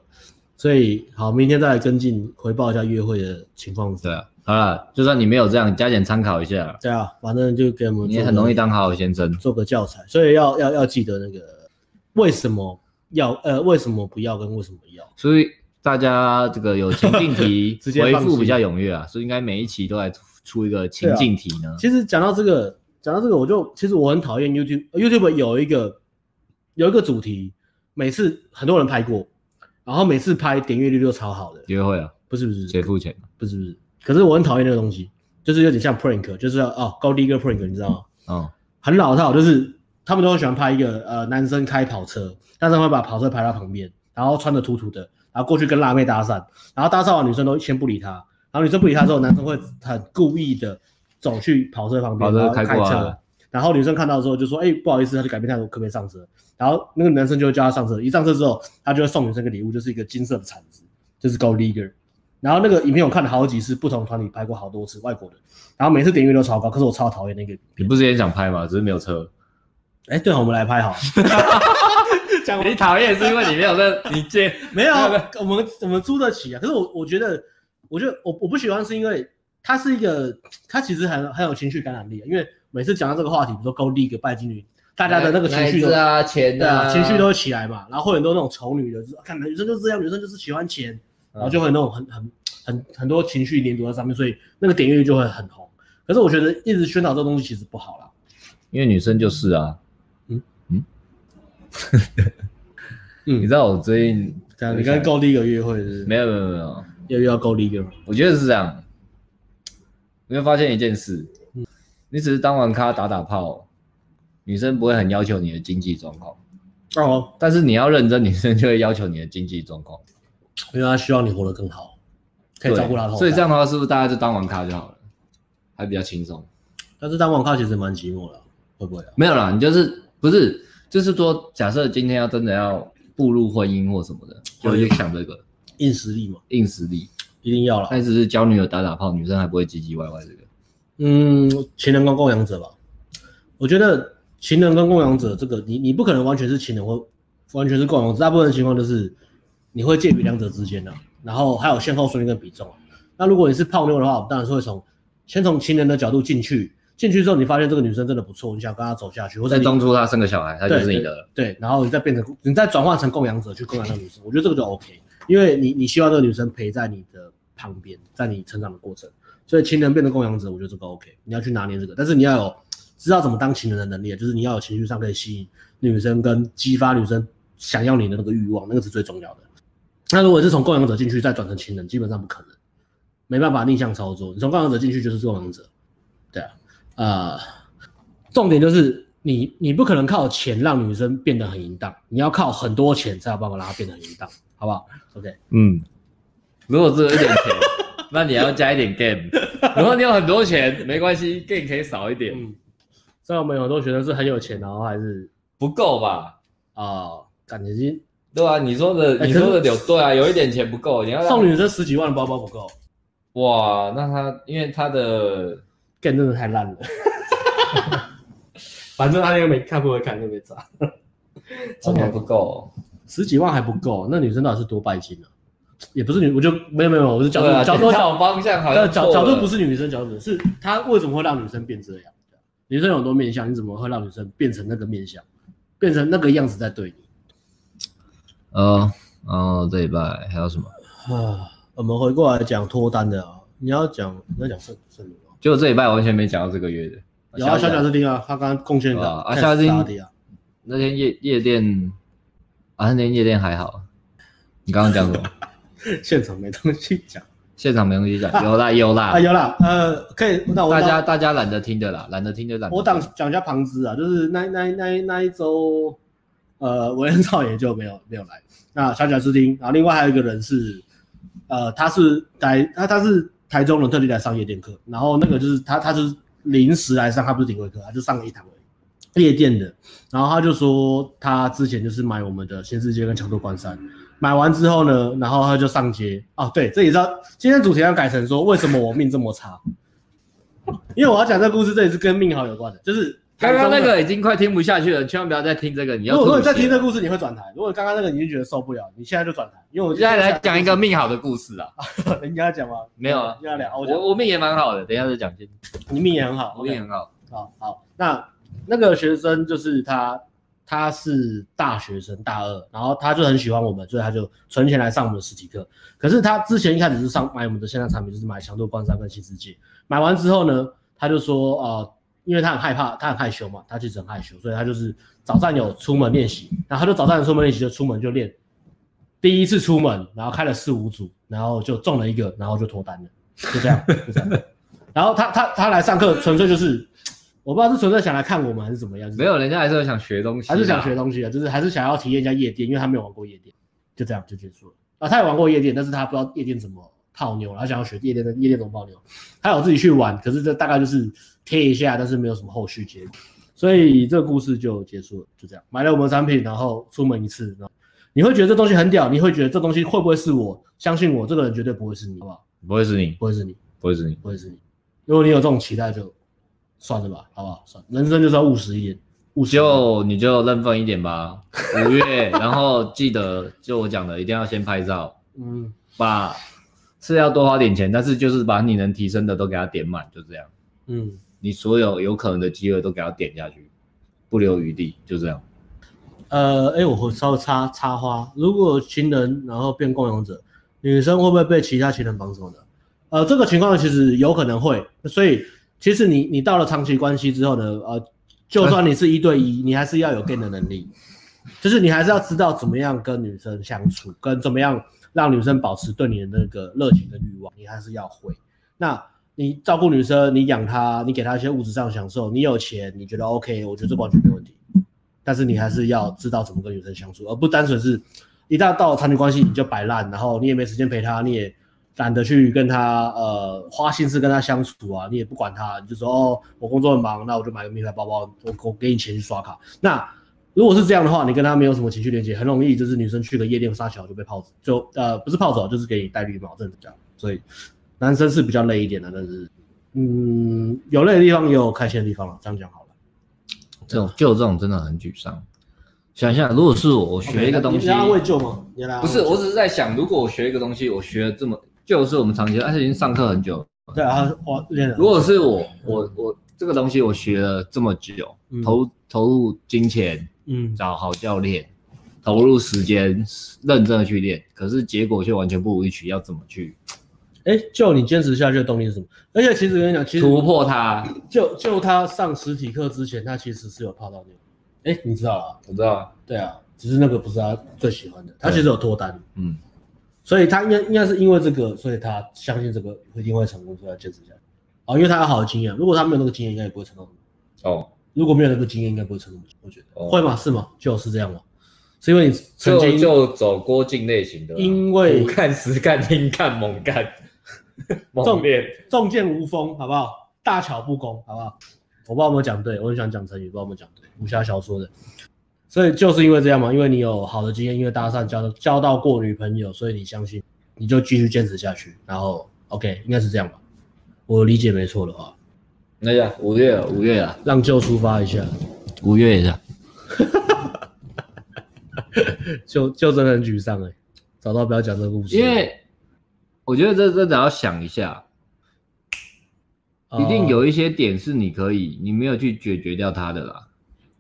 所以好，明天再来跟进回报一下约会的情况。对啊，好了，就算你没有这样，加减参考一下。对啊，反正就给我们。你也很容易当好好先生，做个教材。所以要要要记得那个为什么要呃为什么不要跟为什么要。所以大家这个有情境题 直接回复比较踊跃啊，所以应该每一期都来出一个情境题呢。啊、其实讲到这个，讲到这个，我就其实我很讨厌 YouTube YouTube 有一个有一个主题，每次很多人拍过。然后每次拍点阅率都超好的，约会啊？不是不是，谁付钱？不是不是，可是我很讨厌那个东西，就是有点像 prank，就是要哦高低个 prank，你知道吗？哦，很老套，就是他们都很喜欢拍一个呃男生开跑车，但是会把跑车排到旁边，然后穿的土土的，然后过去跟辣妹搭讪，然后搭讪完女生都先不理他，然后女生不理他之后，男生会很故意的走去跑车旁边，然后开车。然后女生看到之后就说：“哎、欸，不好意思，他就改变态度，可不可以上车？”然后那个男生就会叫他上车。一上车之后，他就会送女生个礼物，就是一个金色的铲子，就是 Gold Digger。然后那个影片我看了好几次，不同团体拍过好多次，外国的。然后每次点阅都超高，可是我超讨厌那个。你不是也想拍吗？只是没有车。哎、欸，对，我们来拍好。讲你讨厌是因为你没有在你接 没有，我们我们租得起啊。可是我我觉得，我觉得我我不喜欢是因为它是一个，它其实很很有情绪感染力，因为。每次讲到这个话题，比如说高利一个拜金女，大家的那个情绪都啊钱啊，啊情绪都会起来嘛。然后会很多那种丑女的，就是看女生就是这样，女生就是喜欢钱，嗯、然后就会那种很很很很多情绪黏着在上面，所以那个点阅率就会很红。可是我觉得一直宣导这个东西其实不好啦，因为女生就是啊，嗯嗯，嗯，你知道我最近这样，你跟高利一个约会是？没有没有没有，要要高利一个吗？我觉得是这样，你会发现一件事。你只是当完咖打打炮，女生不会很要求你的经济状况哦，但是你要认真，女生就会要求你的经济状况，因为她希望你活得更好，可以照顾她。所以这样的话，是不是大家就当网咖就好了，还比较轻松？但是当网咖其实蛮寂寞的，会不会啊？没有啦，你就是不是，就是说，假设今天要真的要步入婚姻或什么的，就会想这个硬实力嘛，硬实力一定要了。但只是教女友打打炮，女生还不会唧唧歪歪这个。嗯，情人跟供养者吧，我觉得情人跟供养者这个，你你不可能完全是情人或完全是供养者，大部分情况就是你会介于两者之间的，然后还有先后顺序跟比重。那如果你是泡妞的话，我们当然是会从先从情人的角度进去，进去之后你发现这个女生真的不错，你想跟她走下去，或者在当初她生个小孩，她就是你的了。对，然后你再变成你再转化成供养者去供养那个女生，我觉得这个就 OK，因为你你希望这个女生陪在你的旁边，在你成长的过程。所以情人变成供养者，我觉得这个 OK，你要去拿捏这个，但是你要有知道怎么当情人的能力，就是你要有情绪上可以吸引女生跟激发女生想要你的那个欲望，那个是最重要的。那如果是从供养者进去再转成情人，基本上不可能，没办法逆向操作。你从供养者进去就是供养者，对啊，呃，重点就是你你不可能靠钱让女生变得很淫荡，你要靠很多钱才有办法让她变得很淫荡，好不好？OK，嗯，如果只有一点钱。那你要加一点 game，如果你有很多钱，没关系，game 可以少一点。嗯，虽然我们有很多学生是很有钱，然后还是不够吧？啊，感觉金，对啊，你说的，你说的有对啊，有一点钱不够，你要送女生十几万的包包不够。哇，那他因为他的 game 真的太烂了，反正他那个没看不会看就没砸，真的不够，十几万还不够，那女生到底是多拜金呢？也不是女，我就没有没有，我是角度、啊、角度角方向好像角角度不是女生角度，是他为什么会让女生变这样？女生有很多面相，你怎么会让女生变成那个面相，变成那个样子在对你？呃，然后这礼拜还有什么？啊，我们回过来讲脱单的啊，你要讲你要讲圣圣女吗？就这礼拜完全没讲到这个月的。有啊，小贾斯汀啊，他刚刚贡献的啊，小贾斯汀那天夜夜店啊，那天夜店还好。你刚刚讲什么？现场没东西讲。现场没东西讲，有啦有啦啊有啦，呃，可以，那我大家大家懒得听的啦，懒得听就懒。我讲讲一下旁支啊，就是那那那那一周，呃，韦恩少爷就没有没有来。那小贾斯汀，然后另外还有一个人是，呃，他是台他他是台中人，特地来上夜店课。然后那个就是他他是临时来上，他不是顶会课，他就上了一堂夜店的。然后他就说他之前就是买我们的新世界跟强度关山。买完之后呢，然后他就上街啊，对，这也是今天主题要改成说为什么我命这么差，因为我要讲这个故事，这也是跟命好有关的，就是刚刚那个已经快听不下去了，千万不要再听这个。你要如果你再听这个故事，你会转台。如果刚刚那个你就觉得受不了，你现在就转台，因为我现在来讲一个命好的故事啊。人家讲吗？没有啊，要聊。我我命也蛮好的，等一下再讲。你命也很好，我命很好。好好，那那个学生就是他。他是大学生，大二，然后他就很喜欢我们，所以他就存钱来上我们的实体课。可是他之前一开始是上买我们的线上产品，就是买强度关山跟新世界。买完之后呢，他就说，呃，因为他很害怕，他很害羞嘛，他其实很害羞，所以他就是早上有出门练习，然后他就早上有出门练习，就出门就练。第一次出门，然后开了四五组，然后就中了一个，然后就脱单了，就这样，就这样。然后他他他来上课，纯粹就是。我不知道是纯粹想来看我们还是怎么样，没有，人家还是想学东西，还是想学东西啊，就是还是想要体验一下夜店，因为他没有玩过夜店，就这样就结束了啊。他也玩过夜店，但是他不知道夜店怎么泡妞，他想要学夜店的夜店怎么泡妞，他有自己去玩，可是这大概就是贴一下，但是没有什么后续结果，所以这个故事就结束了，就这样。买了我们的产品，然后出门一次，然后你会觉得这东西很屌，你会觉得这东西会不会是我？相信我，这个人绝对不会是你，好不好？不会是你，不会是你，不会是你，不会是你。如果你有这种期待，就。算了吧，好不好？算，人生就是要务实一点，务实就你就认分一点吧。五月，然后记得就我讲的，一定要先拍照。嗯，把是要多花点钱，但是就是把你能提升的都给他点满，就这样。嗯，你所有有可能的机会都给他点下去，不留余地，就这样。呃，哎，我会稍微插插花。如果情人然后变共用者，女生会不会被其他情人绑走呢？呃，这个情况其实有可能会，所以。其实你你到了长期关系之后呢，呃，就算你是一对一，你还是要有 game 的能力，就是你还是要知道怎么样跟女生相处，跟怎么样让女生保持对你的那个热情跟欲望，你还是要会。那你照顾女生，你养她，你给她一些物质上的享受，你有钱，你觉得 OK，我觉得这完全没问题。但是你还是要知道怎么跟女生相处，而不单纯是一旦到了长期关系你就摆烂，然后你也没时间陪她，你也。懒得去跟他呃花心思跟他相处啊，你也不管他，你就说哦，我工作很忙，那我就买个名牌包包，我我给你钱去刷卡。那如果是这样的话，你跟他没有什么情绪连接，很容易就是女生去个夜店撒小就被泡走，就呃不是泡走，就是给你戴绿帽，这样。所以男生是比较累一点的，但是嗯有累的地方也有开心的地方了，这样讲好了。这种就这种真的很沮丧。想一下，如果是我，我学一个东西，你要为救吗？不是，我只是在想，如果我学一个东西，我学了这么。就是我们长期，而且已经上课很久。对啊，我练了。如果是我，我我这个东西我学了这么久，嗯、投投入金钱，嗯，找好教练，投入时间，认真的去练，可是结果却完全不如预期。要怎么去？哎、欸，就你坚持下去的动力是什么？而且其实跟你讲，其实突破他，就就他上实体课之前，他其实是有泡到那个。哎，你知道啊？我知道啊。对啊，只是那个不是他最喜欢的，他其实有脱单。嗯。所以他应该应该是因为这个，所以他相信这个一定会成功，所以他坚持下来。哦，因为他有好的经验，如果他没有那个经验，应该也不会成功。哦，如果没有那个经验，应该不会成功。我觉得、哦、会吗？是吗？就是这样吗？是因为你曾经就，就走郭靖类型的，因为苦干实干硬干猛干，重练重剑无锋，好不好？大巧不工，好不好？我不知道有没有讲对，我很想讲成语，不知道有没有讲对。武侠小说的。所以就是因为这样嘛，因为你有好的经验，因为搭讪交交到过女朋友，所以你相信，你就继续坚持下去。然后，OK，应该是这样吧？我理解没错的话。那呀，五月，五月啊，让舅出发一下。五月一下。就就真的很沮丧哎，找到不要讲这个故事。因为我觉得这真的要想一下，一定有一些点是你可以，你没有去解决掉它的啦。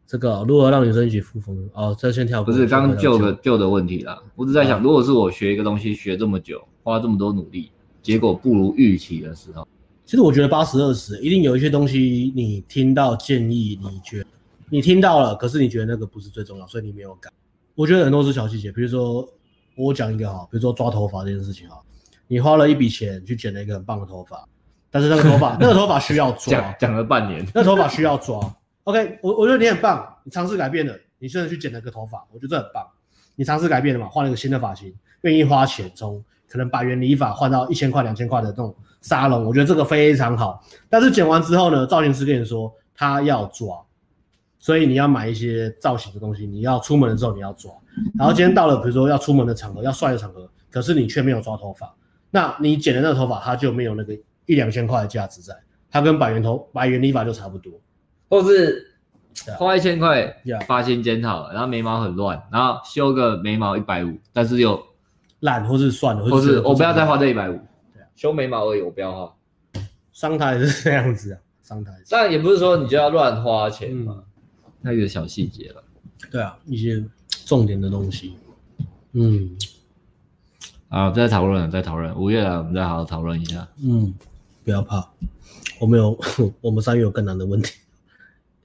这个如何让女生一起复风哦？这先跳过。不是刚旧的旧的问题啦，我只在想，如果是我学一个东西学这么久，花这么多努力，结果不如预期的时候，其实我觉得八十二十一定有一些东西你听到建议，你觉得你听到了，可是你觉得那个不是最重要，所以你没有改。我觉得很多是小细节，比如说我讲一个哈，比如说抓头发这件事情哈，你花了一笔钱去剪了一个很棒的头发，但是那个头发 那个头发需要抓，讲了半年，那个头发需要抓。OK，我我觉得你很棒，你尝试改变了，你现在去剪了个头发，我觉得这很棒，你尝试改变了嘛，换了一个新的发型，愿意花钱从可能百元理发换到一千块、两千块的这种沙龙，我觉得这个非常好。但是剪完之后呢，造型师跟你说他要抓。所以你要买一些造型的东西，你要出门的时候你要抓。然后今天到了，比如说要出门的场合，要帅的场合，可是你却没有抓头发，那你剪的那个头发，它就没有那个一两千块的价值在，它跟百元头百元理发就差不多，或是花一千块发型剪好了，然后眉毛很乱，然后修个眉毛一百五，但是又懒或是算了，或是我不要再花这一百五，修眉毛而已，我不要花。商台是这样子啊，商台。但也不是说你就要乱花钱嘛。嗯。那有小细节了，对啊，一些重点的东西，嗯，啊，再讨论，再讨论，五月了，我们再好好讨论一下，嗯，不要怕，我们有，我们三月有更难的问题，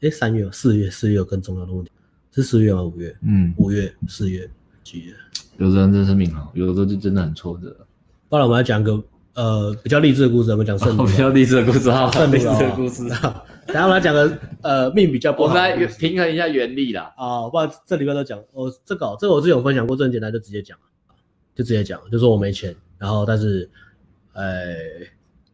哎，三月、四月、四月有更重要的问题，是四月吗？五月？嗯，五月、四月、几月？有的人真是命好，有的时候就真的很挫折。不然我们来讲个呃比较励志的故事，我们讲圣徒，比较励志的故事，好，圣徒的故事 啊。然后来讲个呃命比较不好，我们来平衡一下原力啦。啊，不然这里边都讲，我这个这个我之前有分享过，这很简单，就直接讲，就直接讲，就说我没钱，然后但是，呃，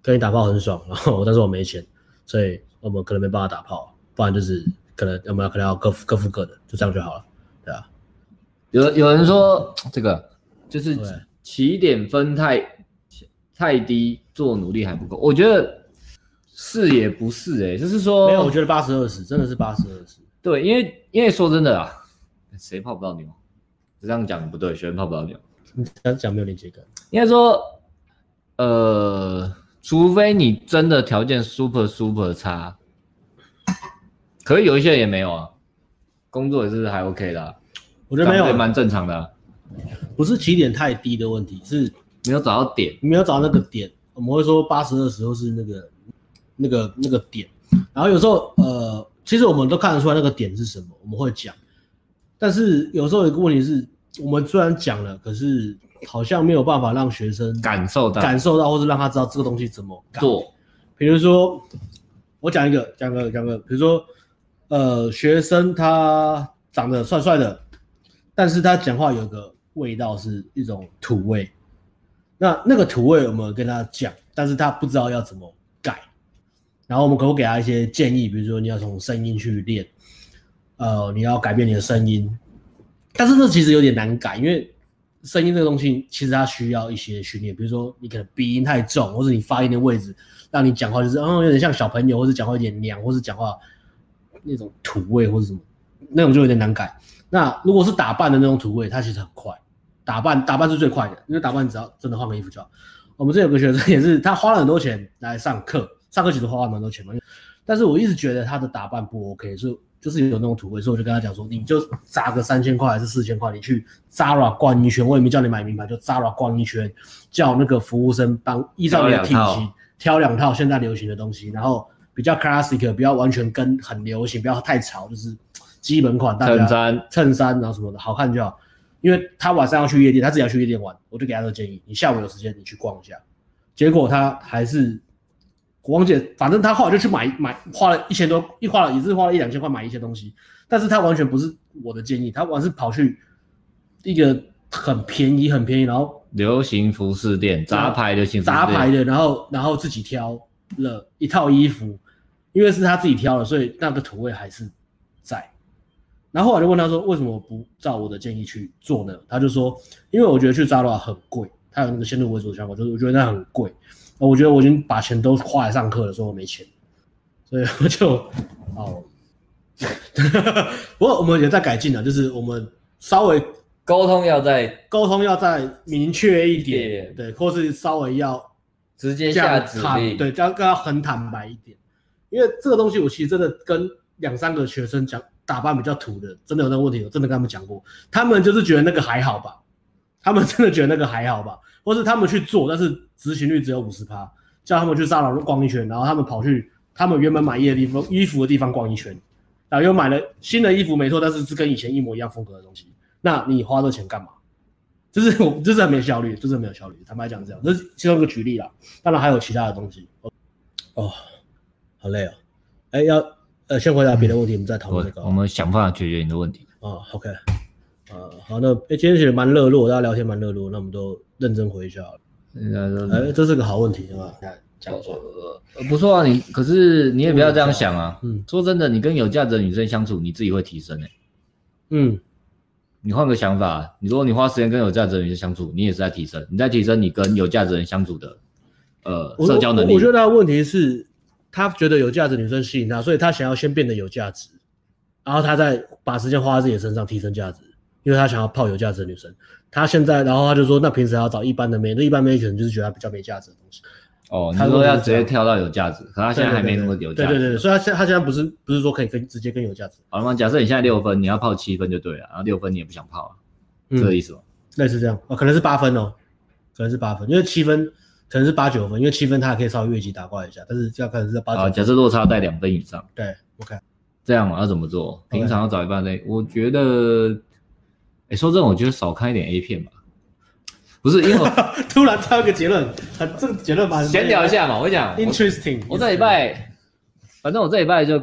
跟你打炮很爽，然后但是我没钱，所以我们可能没办法打炮，不然就是可能我们可能要各付各付各的，就这样就好了，对啊。有有人说这个就是起点分太太低，做努力还不够，我觉得。是也不是哎、欸，就是说没有，我觉得八十二十真的是八十二十。对，因为因为说真的啊，谁泡不到妞？这样讲不对，学生泡不到妞。你这样讲没有连接感。应该说，呃，除非你真的条件 super super 差，可以有一些人也没有啊，工作也是还 OK 的、啊。我觉得没有，蛮正常的、啊。不是起点太低的问题，是没有找到点，没有找到那个点。我们会说八十二十或是那个。那个那个点，然后有时候呃，其实我们都看得出来那个点是什么，我们会讲。但是有时候有一个问题是，我们虽然讲了，可是好像没有办法让学生感受到，感受到，或是让他知道这个东西怎么做。比如说，我讲一个，讲个讲个，比如说，呃，学生他长得帅帅的，但是他讲话有个味道是一种土味。那那个土味我们跟他讲，但是他不知道要怎么改。然后我们可不可以给他一些建议？比如说你要从声音去练，呃，你要改变你的声音，但是这其实有点难改，因为声音这个东西其实它需要一些训练。比如说你可能鼻音太重，或者你发音的位置让你讲话就是嗯有点像小朋友，或者讲话有点娘，或者讲话那种土味或者什么，那种就有点难改。那如果是打扮的那种土味，它其实很快，打扮打扮是最快的，因为打扮只要真的换个衣服就好。我们这有个学生也是，他花了很多钱来上课。上课其实花了蛮多钱嘛，但是我一直觉得他的打扮不 OK，所以就是有那种土味，所以我就跟他讲说，你就砸个三千块还是四千块，你去 Zara 逛一圈，我也没叫你买名牌，就 Zara 逛一圈，叫那个服务生帮依照你的体型挑两套现在流行的东西，然后比较 classic，不要完全跟很流行，不要太潮，就是 基本款，衬衫。衬衫然后什么的好看就好，因为他晚上要去夜店，他自己要去夜店玩，我就给他这个建议，你下午有时间你去逛一下，结果他还是。王姐，反正他后来就去买买，花了一千多，一花了也是花了一两千块买一些东西，但是他完全不是我的建议，他完全是跑去一个很便宜很便宜，然后流行服饰店，杂牌流行杂牌的，然后然后自己挑了一套衣服，因为是他自己挑的，所以那个土味还是在。然后我就问他说，为什么不照我的建议去做呢？他就说，因为我觉得去 Zara 很贵，他有那个先入为主的想法，就是我觉得那很贵。我觉得我已经把钱都花来上课了，说我没钱，所以我就哦，不过我们也在改进了，就是我们稍微沟通要再沟通要再明确一点，对，或是稍微要直接下指令，对，要要很坦白一点，因为这个东西我其实真的跟两三个学生讲，打扮比较土的，真的有那个问题，我真的跟他们讲过，他们就是觉得那个还好吧，他们真的觉得那个还好吧。或是他们去做，但是执行率只有五十趴，叫他们去沙龙逛一圈，然后他们跑去他们原本买衣的地方衣服的地方逛一圈，然后又买了新的衣服，没错，但是是跟以前一模一样风格的东西，那你花这钱干嘛？就是我就是很没效率，就是很没有效率。坦白讲这样，这是其中一个举例啦，当然还有其他的东西。哦，好累哦。哎，要呃先回答别的问题，嗯、我们再讨论这个。我们想办法解决你的问题。哦，OK。呃，好，那哎今天其实蛮热络，大家聊天蛮热络，那我们都认真回一下。哎，这是个好问题，是吧？讲说，呃，不错啊，你可是你也不要这样想啊。嗯，说真的，你跟有价值的女生相处，你自己会提升诶、欸。嗯。你换个想法，你如果你花时间跟有价值的女生相处，你也是在提升，你在提升你跟有价值人相处的，呃，社交能力。我，我觉得他的问题是，他觉得有价值女生吸引他，所以他想要先变得有价值，然后他再把时间花在自己身上提升价值，因为他想要泡有价值的女生。他现在，然后他就说，那平时还要找一般的妹，那一般妹可能就是觉得他比较没价值的东西。哦，他说要直接跳到有价值，可他现在还没那么有价值。对对对，所以他现他现在不是不是说可以跟直接跟有价值。好了吗？假设你现在六分，你要泡七分就对了，然后六分你也不想泡，这个意思吗？类似这样哦，可能是八分哦，可能是八分，因为七分可能是八九分，因为七分他还可以稍微越级打怪一下，但是这样可能是在八九。啊假设落差在两分以上。对，OK。这样嘛，要怎么做？平常要找一半的，我觉得，哎，说真的，我觉得少看一点 A 片吧。不是，因为我 突然挑一个结论，很这个结论蛮闲聊一下嘛。我跟你讲，interesting 我。我这礼拜，反正我这礼拜就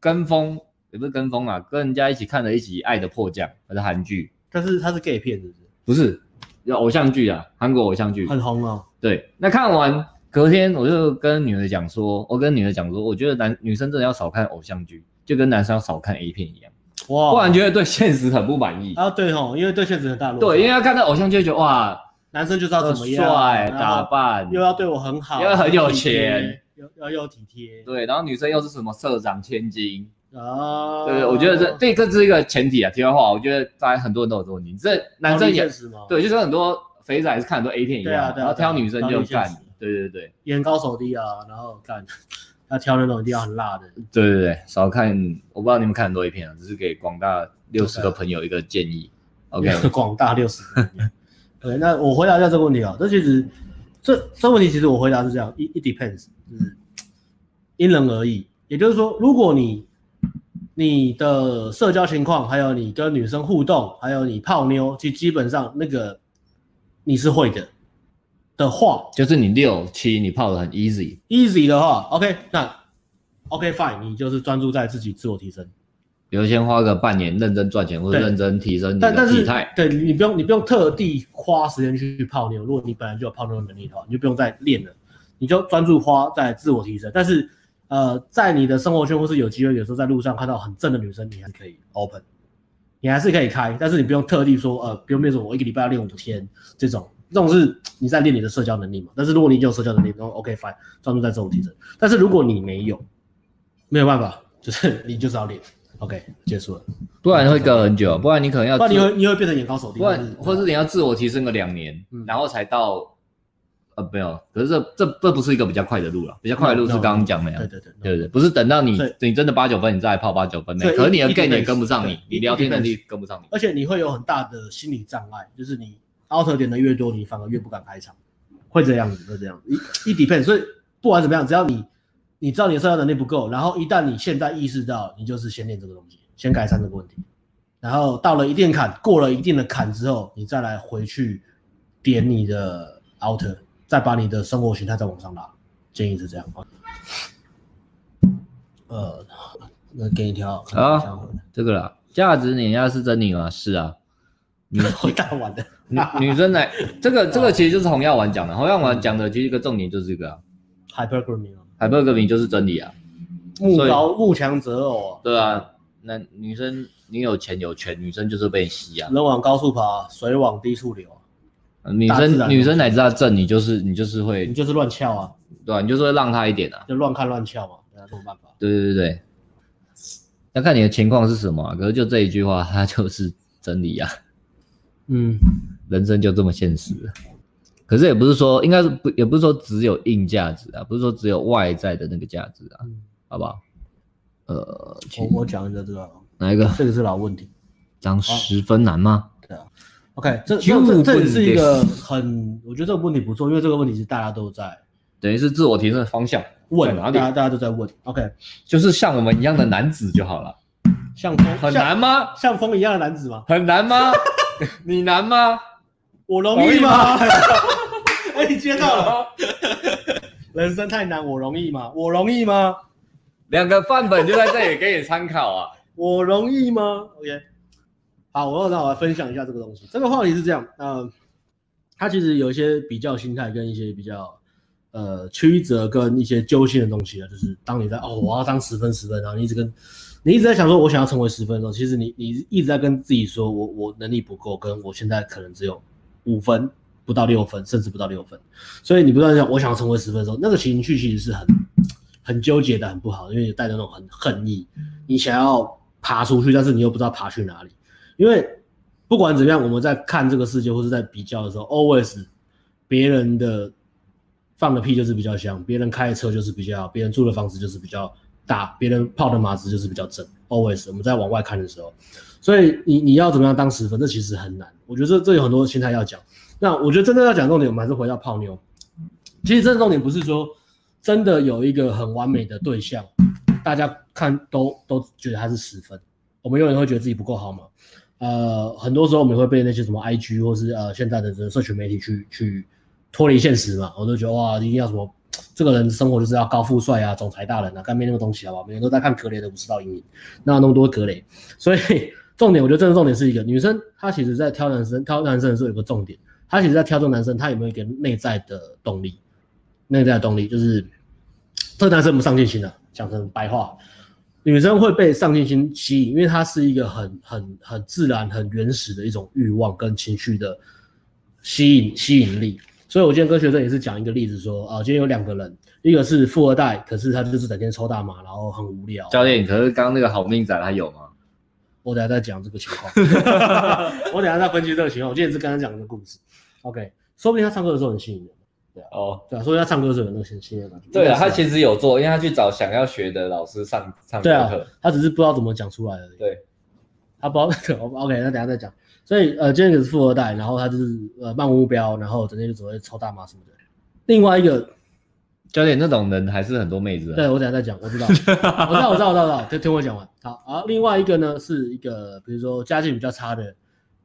跟风，也不是跟风啊，跟人家一起看了一集《爱的迫降》，还是韩剧。但是它是 gay 片，是不是？不是，有偶像剧啊，韩国偶像剧，很红哦。对，那看完隔天，我就跟女儿讲说，我跟女儿讲说，我觉得男女生真的要少看偶像剧，就跟男生要少看 A 片一样。哇，不然觉得对现实很不满意啊？对吼，因为对现实很大落。对，因为要看到偶像剧，觉得哇，男生就知道怎么样帅打扮，又要对我很好，又要很有钱，又要又体贴。对，然后女生又是什么社长千金啊？对，我觉得这这这是一个前提啊。题外话，我觉得大家很多人都有这个问题，这男生也对，就是很多肥仔是看很多 A 片一样，然后挑女生就干，对对对，眼高手低啊，然后干。要挑那种一定要很辣的，对对对，少看。我不知道你们看很多 A 片啊，只是给广大六十个朋友一个建议。OK，广大六十。对，那我回答一下这个问题啊。这其实这这问题其实我回答是这样，it it depends，就是因人而异。也就是说，如果你你的社交情况，还有你跟女生互动，还有你泡妞，其实基本上那个你是会的。的话，就是你六七你泡的很 easy，easy 的话，OK，那 OK fine，你就是专注在自己自我提升，比如先花个半年认真赚钱，或者认真提升你的体态。对，你不用你不用特地花时间去泡妞，如果你本来就有泡妞的能力的话，你就不用再练了，你就专注花在自我提升。但是呃，在你的生活圈或是有机会，有时候在路上看到很正的女生，你还是可以 open，你还是可以开，但是你不用特地说呃，不用变成我一个礼拜要练五天这种。这种是你在练你的社交能力嘛？但是如果你有社交能力，然后 OK fine，专注在自我提升。但是如果你没有，没有办法，就是 你就是要练。OK，结束了，不然会隔很久，不然你可能要，不然你会你会变成眼高手低，不然或者你要自我提升个两年，然后才到呃没有，可是这这这不是一个比较快的路了，比较快的路是刚刚讲的呀，对对对对对，不是等到你你真的八九分，你再来泡八九分，可是你的 game 也跟不上你，你聊天能力跟不上你，而且你会有很大的心理障碍，就是你。out 点的越多，你反而越不敢开场，会这样子，会这样子。一一 depend，所以不管怎么样，只要你你知道你的社交能力不够，然后一旦你现在意识到，你就是先练这个东西，先改善这个问题，然后到了一定坎，过了一定的坎之后，你再来回去点你的 out，再把你的生活形态再往上拉。建议是这样啊。呃，那给你条啊，这个啦，价值碾压是真理吗？是啊。女 回答完的女女生来，这个 这个其实就是洪耀文讲的，洪耀文讲的其实一个重点就是这个啊，hypergamy，hypergamy 就是真理啊，目高慕强择偶，对啊，那女生你有钱有权，女生就是被吸啊，人往高处爬，水往低处流，女生女生哪知道正，你就是你就是会，你就是乱翘啊，对啊，你就是会让她一点啊，就乱看乱翘嘛，没有办法，对对对对，要看你的情况是什么啊，可是就这一句话，它就是真理啊。嗯，人生就这么现实，可是也不是说，应该是不，也不是说只有硬价值啊，不是说只有外在的那个价值啊，嗯、好不好？呃，我我讲一个这个，哪一个？这个是老问题，涨十分难吗？对啊，OK，这这这也是一个很，我觉得这个问题不错，因为这个问题是大家都在，等于是自我提升的方向。问？大家大家都在问。OK，就是像我们一样的男子就好了。像风很难吗？像风一样的男子吗？很难吗？你难吗？我容易吗？哎，你接到了。人生太难，我容易吗？我容易吗？两个范本就在这里给你参考啊。我容易吗？OK，好，我要让我来分享一下这个东西。这个话题是这样，呃，它其实有一些比较心态跟一些比较呃曲折跟一些揪心的东西啊。就是当你在哦，我要当十分十分，然后你一直跟你一直在想说，我想要成为十分的时候，其实你你一直在跟自己说我我能力不够，跟我现在可能只有五分不到六分，甚至不到六分，所以你不断想我想要成为十分的时候，那个情绪其实是很很纠结的，很不好，因为你带着那种很恨意，你想要。爬出去，但是你又不知道爬去哪里，因为不管怎么样，我们在看这个世界或是在比较的时候，always 别人的放的屁就是比较香，别人开的车就是比较，别人住的房子就是比较大，别人泡的马子就是比较正。always 我们在往外看的时候，所以你你要怎么样当十分，这其实很难。我觉得这这有很多心态要讲。那我觉得真正要讲重点，我们还是回到泡妞。其实真的重点不是说真的有一个很完美的对象。大家看都都觉得他是十分，我们永远会觉得自己不够好嘛。呃，很多时候我们会被那些什么 IG 或是呃现在的这个社群媒体去去脱离现实嘛。我都觉得哇，一定要什么 这个人生活就是要高富帅啊，总裁大人啊，干没那个东西好不好？每天都在看格雷的五十道阴影，那那么多格雷？所以重点，我觉得真的重点是一个女生，她其实在挑男生挑男生的时候有个重点，她其实在挑这个男生，她有没有一个内在的动力？内在动力就是 这个男生有没有上进心的、啊。讲成白话，女生会被上进心吸引，因为它是一个很很很自然、很原始的一种欲望跟情绪的吸引吸引力。所以我今天跟学生也是讲一个例子，说啊，今天有两个人，一个是富二代，可是他就是整天抽大麻，然后很无聊。教练，可是刚刚那个好命仔他有吗？我等下再讲这个情况，我等下再分析这个情况。我今天是刚刚讲一个故事，OK，说不定他唱歌的时候很吸引人。对啊，哦，对啊，所以他唱歌是有那个信心的感。对啊，他其实有做，因为他去找想要学的老师上唱歌课。对啊，他只是不知道怎么讲出来而已。对，他不知道。OK，那等下再讲。所以呃，今天也是富二代，然后他就是呃漫无目标，然后整天就只会抽大麻什么的。另外一个 教练那种人还是很多妹子。对，我等下再讲，我知道，我知道，我知道，我知道，听听我讲完。好，好，另外一个呢是一个比如说家境比较差的。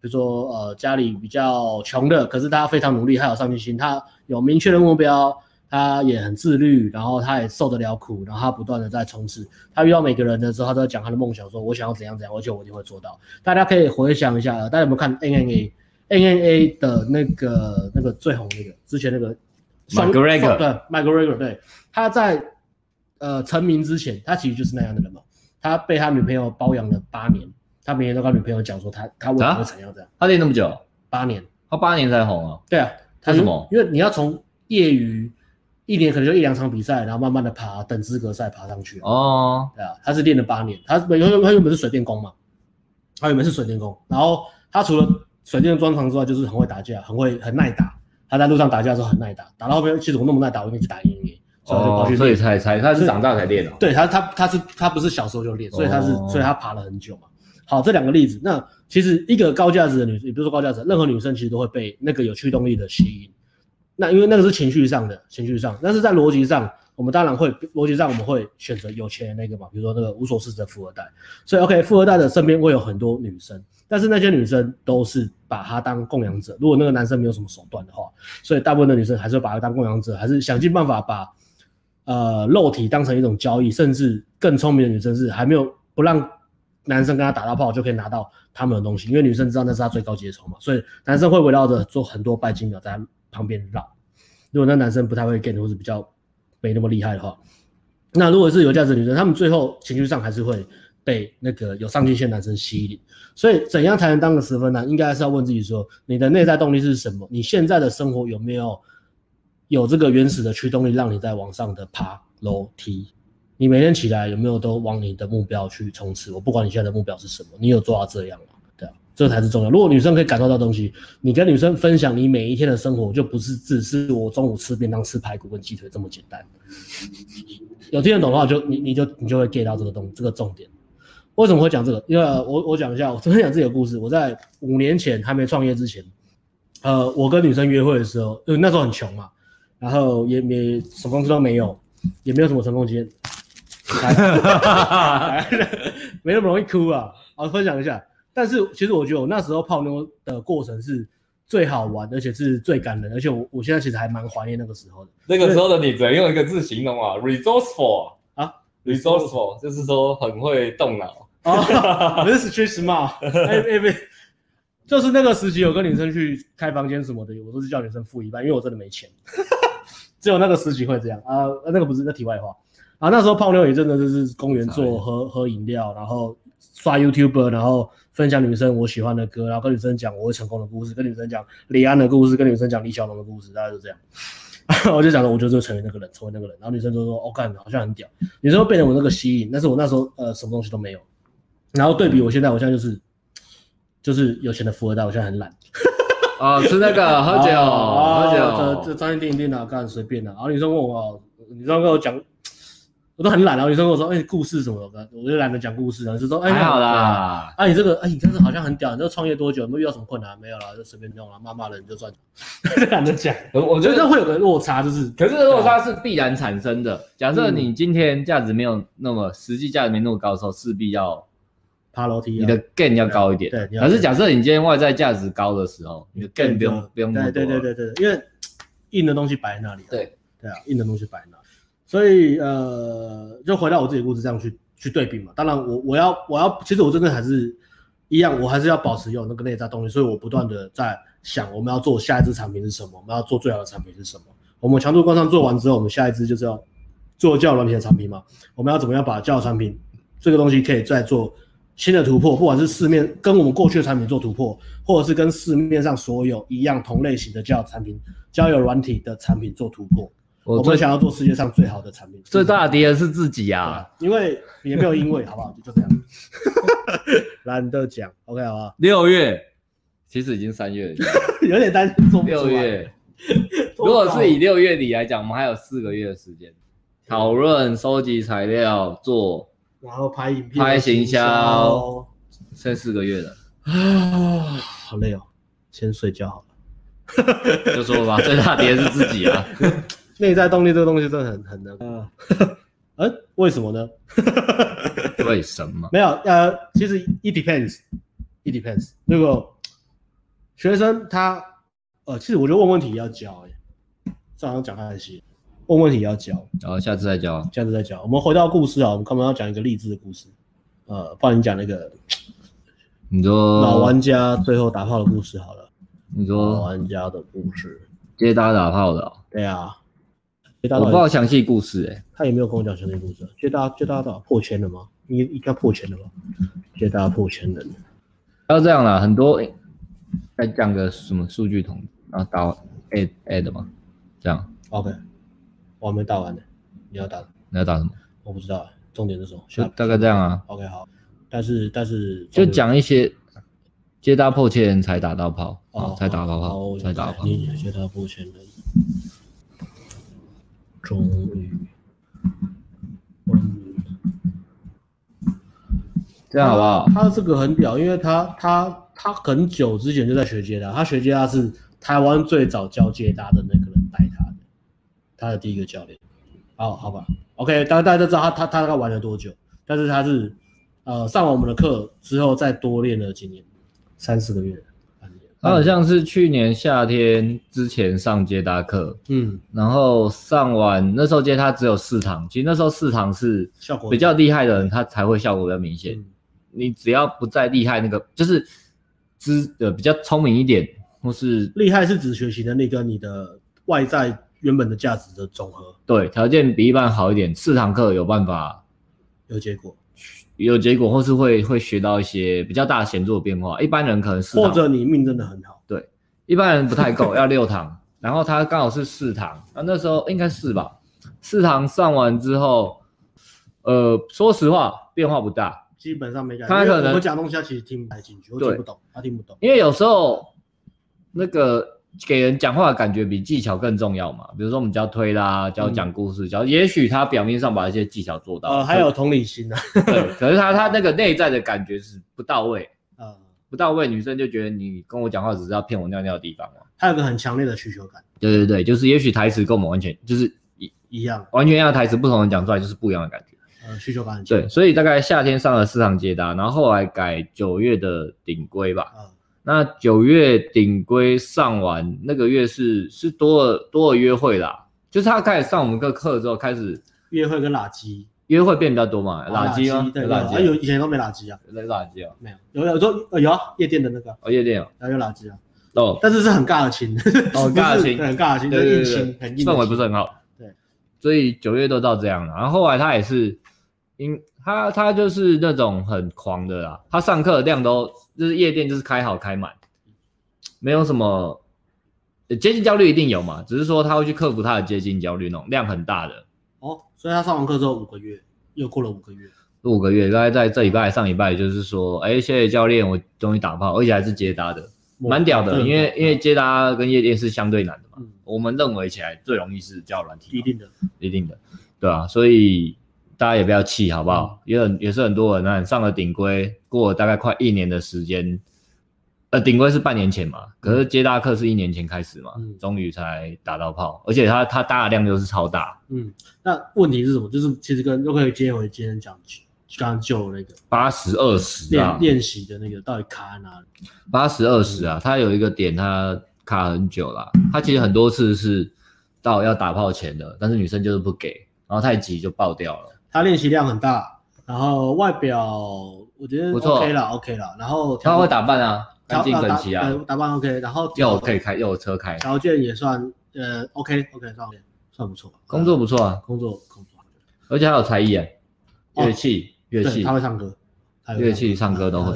比如说，呃，家里比较穷的，可是他非常努力，他有上进心，他有明确的目标，他也很自律，然后他也受得了苦，然后他不断的在冲刺。他遇到每个人的时候，他都在讲他的梦想，说我想要怎样怎样，而且我一定会做到。大家可以回想一下，大家有没有看 NNA NNA 的那个那个最红那个之前那个 McGregor 对 McGregor 对，他在呃成名之前，他其实就是那样的人嘛，他被他女朋友包养了八年。他每天都跟女朋友讲说他他为什么成要这样？他练那么久，八年，他八年才红啊？对啊，他什么？因为你要从业余一年可能就一两场比赛，然后慢慢的爬，等资格赛爬上去。哦，对啊，他是练了八年，他原他原本是水电工嘛，他原本是水电工，然后他除了水电专长之外，就是很会打架，很会很耐打。他在路上打架的时候很耐打，打到后面其实我那么耐打，我一定去打赢你。哦。所以才才他是长大才练的。对他他他是他不是小时候就练，所以他是所以他爬了很久嘛。好，这两个例子，那其实一个高价值的女生，也不是说高价值，任何女生其实都会被那个有驱动力的吸引。那因为那个是情绪上的，情绪上，但是在逻辑上，我们当然会逻辑上我们会选择有钱的那个嘛，比如说那个无所事事的富二代。所以 OK，富二代的身边会有很多女生，但是那些女生都是把他当供养者。如果那个男生没有什么手段的话，所以大部分的女生还是会把他当供养者，还是想尽办法把呃肉体当成一种交易，甚至更聪明的女生是还没有不让。男生跟他打到炮就可以拿到他们的东西，因为女生知道那是他最高阶筹嘛，所以男生会围绕着做很多拜金鸟在旁边绕。如果那男生不太会 get 或是比较没那么厉害的话，那如果是有价值的女生，他们最后情绪上还是会被那个有上进心的男生吸引。所以怎样才能当个十分呢？应该是要问自己说，你的内在动力是什么？你现在的生活有没有有这个原始的驱动力，让你在往上的爬楼梯？你每天起来有没有都往你的目标去冲刺？我不管你现在的目标是什么，你有做到这样吗？对啊，这才是重要。如果女生可以感受到东西，你跟女生分享你每一天的生活，就不是只是我中午吃便当吃排骨跟鸡腿这么简单。有听得懂的话就，你你就你就会 get 到这个东这个重点。为什么会讲这个？因为我我讲一下，我分享自己的故事。我在五年前还没创业之前，呃，我跟女生约会的时候，因为那时候很穷嘛，然后也没什么东西都没有，也没有什么成功经验，没那么容易哭啊。好，分享一下。但是其实我觉得我那时候泡妞的过程是最好玩，而且是最感人，而且我我现在其实还蛮怀念那个时候的。那个时候的你，只能用一个字形容啊，resourceful 啊，resourceful 就是说很会动脑。啊，不是 street smart，哎哎不，就是那个时期有跟女生去开房间什么的，我都是叫女生付一半，因为我真的没钱。只有那个时期会这样啊，那个不是那题外话啊。那时候泡妞也真的就是公园坐喝喝饮料，然后刷 YouTuber，然后。分享女生我喜欢的歌，然后跟女生讲我会成功的故事，跟女生讲李安的故事，跟女生讲李小龙的故事，大概就这样。我就讲了，我就就成为那个人，成为那个人。然后女生就说：“哦，干，好像很屌。”女生会被我那个吸引，但是我那时候呃什么东西都没有。然后对比我现在，我现在就是就是有钱的富二代，我现在很懒。啊，吃那个喝酒，喝酒，这这张店店啊，干随便的。然后女生问我，女生跟我讲。我都很懒，然后女生跟我说：“哎、欸，故事什么的，我就懒得讲故事。”然后就说：“哎，还好啦。啊，你这个，哎，你这个好像很屌。你这个创业多久？有没有遇到什么困难？没有啦，就随便弄了。骂骂人就赚钱，懒得讲。我我觉得会有个落差，就是，可是落差是必然产生的。假设你今天价值没有那么实际价值没那么高的时候，势必要爬楼梯，你的 gain 要高一点。对，可是假设你今天外在价值高的时候，你的 gain 不用不用那么多。对对对对对，因为硬的东西摆在那里。对对啊，硬的东西摆在那。所以呃，就回到我自己故事这样去去对比嘛。当然我，我要我要，其实我真的还是一样，我还是要保持有那个内在动力。所以我不断的在想，我们要做下一支产品是什么？我们要做最好的产品是什么？我们强度关上做完之后，我们下一支就是要做交友软体的产品嘛。我们要怎么样把交友产品这个东西可以再做新的突破？不管是市面跟我们过去的产品做突破，或者是跟市面上所有一样同类型的交友产品、交友软体的产品做突破。我们想要做世界上最好的产品，最大的敌人是自己啊！因为也没有因为，好不好？就这样，懒得讲。OK，好不好？六月，其实已经三月了，有点担心做不。六月，如果是以六月底来讲，我们还有四个月的时间，讨论、收集材料、做，然后拍影片、拍行销，剩四个月了啊！好累哦，先睡觉好了。就说吧，最大敌人是自己啊。内在动力这个东西真的很很难啊，呃，为什么呢？为什么？没有，呃，其实 it depends，it depends。那个学生他，呃，其实我觉得问问题要教，哎，这好像讲太细，问问题要教，然后下次再教，下次再教。我们回到故事啊，我们刚刚要讲一个励志的故事，呃，不然你讲那个，你说老玩家最后打炮的故事好了，你说老玩家的故事，接搭打炮的，对啊。我不知道详细故事哎、欸，他也没有跟我讲详细故事。接大接大到破千了吗？应应该破千了吧？接大破千人，要这样啦，很多再讲个什么数据统，然后打 add add 吗？这样 OK，我还没打完呢，你要打？你要打什么？我不知道，重点是什么？就大概这样啊。OK 好，但是但是就讲一些接大破千人才打到炮啊，才打到炮，才打到炮，接大破千人。终于，这样好不好？他，他这个很屌，因为他他他很久之前就在学接搭，他学接搭是台湾最早教接搭的那个人带他的，他的第一个教练。哦，好吧，OK，大家大家都知道他他他大概玩了多久，但是他是呃上完我们的课之后再多练了几年，三四个月。他好像是去年夏天之前上接搭课，嗯，然后上完那时候接他只有四堂，其实那时候四堂是效果比较厉害的人，他才会效果比较明显。嗯、你只要不再厉害，那个就是知呃比较聪明一点，或是厉害是指学习能力跟你的外在原本的价值的总和。对，条件比一般好一点，四堂课有办法有结果。有结果，或是会会学到一些比较大的显著的变化。一般人可能是或者你命真的很好，对，一般人不太够，要六堂，然后他刚好是四堂，那那时候应该是吧？四堂上完之后，呃，说实话变化不大，基本上没改。他可能我讲东西他其实听不太进去，我听不懂，他听不懂。因为有时候那个给人讲话的感觉比技巧更重要嘛。比如说我们教推拉，教讲故事，教、嗯、也许他表面上把一些技巧做到，呃，还有同理心啊。对，可是他他那个内在的感觉是不到位，呃，不到位，女生就觉得你跟我讲话只是要骗我尿尿的地方嘛。他有个很强烈的需求感。对对对，就是也许台词跟我们完全就是一一样，完全一样台词，不同人讲出来就是不一样的感觉。呃，需求感很强。对，所以大概夏天上了市场接搭，然后后来改九月的顶规吧。呃那九月顶规上完，那个月是是多了多了约会啦，就是他开始上我们个课之后，开始约会跟垃圾，约会变比较多嘛，垃圾啊？对，垃圾有以前都没垃圾啊，有垃圾啊，没有，有有说有啊，夜店的那个哦，夜店有，然后有垃圾啊，哦，但是是很尬的亲，哦，尬的亲，很尬的亲，就硬亲，很硬，氛围不是很好，对，所以九月都到这样了，然后后来他也是因。他他就是那种很狂的啦，他上课的量都就是夜店就是开好开满，没有什么接近焦虑一定有嘛，只是说他会去克服他的接近焦虑那种量很大的。哦，所以他上完课之后五个月，又过了五个月，五个月，大概在这礼拜上礼拜就是说，哎，谢谢教练，我终于打炮，而且还是接搭的，蛮屌的，因为因为接搭跟夜店是相对难的嘛，嗯、我们认为起来最容易是叫软体，一定的，一定的，对啊，所以。大家也不要气，好不好？也很也是很多人，那上了顶规，过了大概快一年的时间，呃，顶规是半年前嘛，可是接大课是一年前开始嘛，嗯，终于才打到炮，而且他他搭的量又是超大，嗯，那问题是什么？就是其实跟又可以接回今天讲刚刚就那个八十二十练练习的那个到底卡在哪里？八十二十啊，他有一个点他卡很久了，他其实很多次是到要打炮前的，但是女生就是不给，然后太急就爆掉了。他练习量很大，然后外表我觉得 OK 了，OK 了，然后他会打扮啊，干净整齐啊，打扮 OK，然后又可以开又有车开，条件也算呃 OK OK 算算不错，工作不错啊，工作工作，而且还有才艺啊，乐器乐器，他会唱歌，乐器唱歌都会，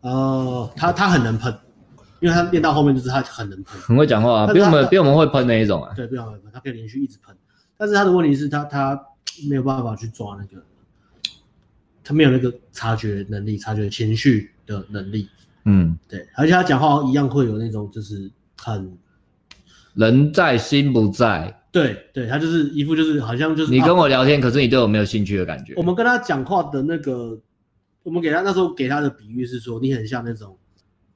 哦，他他很能喷，因为他练到后面就是他很能喷，很会讲话啊，比我们比我们会喷那一种啊，对，比我们会喷，他可以连续一直喷，但是他的问题是他他。没有办法去抓那个，他没有那个察觉能力，察觉情绪的能力。嗯，对，而且他讲话一样会有那种就是很人在心不在。对，对他就是一副就是好像就是你跟我聊天，啊、可是你对我没有兴趣的感觉。我们跟他讲话的那个，我们给他那时候给他的比喻是说，你很像那种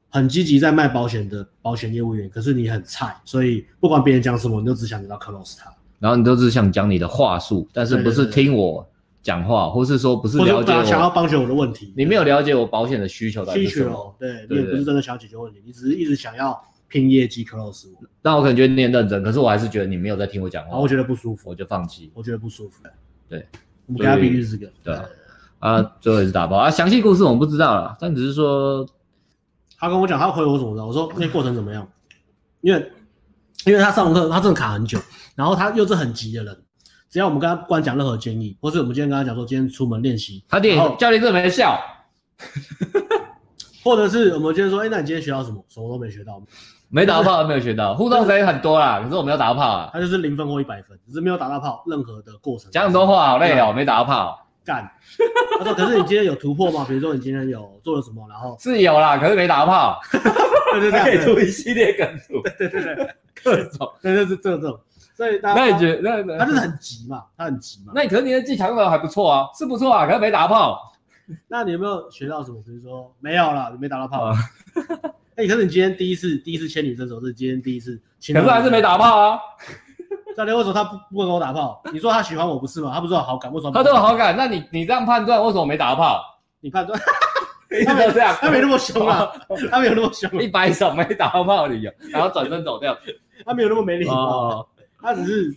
很积极在卖保险的保险业务员，可是你很菜，所以不管别人讲什么，你都只想得到 close 他。然后你都是想讲你的话术，但是不是听我讲话，或是说不是了解我想要帮解我的问题，你没有了解我保险的需求的需求，对，你也不是真的想要解决问题，你只是一直想要拼业绩 close 我。那我可能觉得你很认真，可是我还是觉得你没有在听我讲话，然后我觉得不舒服，我就放弃，我觉得不舒服。对，我们给他比喻这个，对啊，啊，最后也是打包。啊，详细故事我们不知道了，但只是说他跟我讲，他回我怎么着，我说那过程怎么样，因为因为他上完课他真的卡很久，然后他又是很急的人。只要我们跟他不管讲任何建议，或是我们今天跟他讲说今天出门练习，他练教练真的没笑，或者是我们今天说，哎、欸，那你今天学到什么？什么都没学到，没打到炮都 没有学到，互动时间很多啦，可是我没有打到炮啊，他就是零分或一百分，只是没有打到炮，任何的过程。讲很多话好累哦，没打到炮，干。他说，可是你今天有突破吗？比如说你今天有做了什么，然后是有啦，可是没打到炮，对 对对，可以出一系列梗图，对对对对，各种，对对是这种。所以他那你觉得那那他就是很急嘛，他很急嘛。那你可是你的技巧用的还不错啊，是不错啊，可是没打到炮。那你有没有学到什么？比如说没有啦，你没打到炮。哎、欸，可是你今天第一次第一次牵女生手是今天第一次牵，可是还是没打炮啊。教练为什么他不不跟我打炮？你说他喜欢我不是吗？他不是有好感，为什么？他都有好感，那你你这样判断为什么没打到炮？你判断？他没有这样，他没那么凶啊，他没有那么凶，一摆手没打到炮的理由，然后转身走掉，他没有那么没礼貌。他只是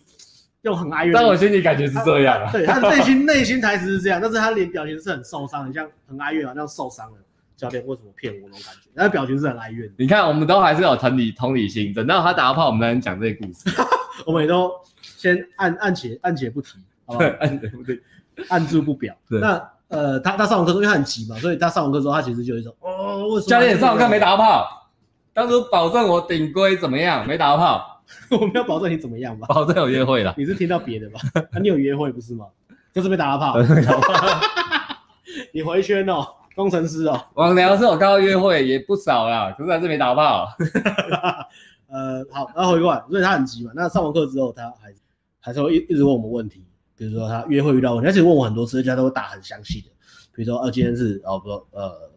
用很哀怨，但我心里感觉是这样啊。对，他内心内心台词是这样，但是他脸表情是很受伤，很像很哀怨啊，像受伤了。教练为什么骗我那种感觉？他的表情是很哀怨。你看，我们都还是有同理同理心，等到他打到炮，我们才能讲这个故事。我们也都先按按且按且不提，好不好？按对不对？按住不表。那呃，他他上完课之后，因为他很急嘛，所以他上完课之后，他其实就有一种哦，为什么教练上完课没打到炮？当初保证我顶规怎么样？没打到炮。我们要保证你怎么样吧？保证有约会了。你是听到别的吧？啊，你有约会不是吗？就是被打了炮。你回圈哦，工程师哦。网聊是我刚刚约会也不少啦，可是还是没打炮。呃，好，然后回过来，所以他很急嘛。那上完课之后，他还还是会一一直问我们问题，比如说他约会遇到问题，而且问我很多次，而且他都会打很详细的。比如说，呃，今天是哦，不，呃，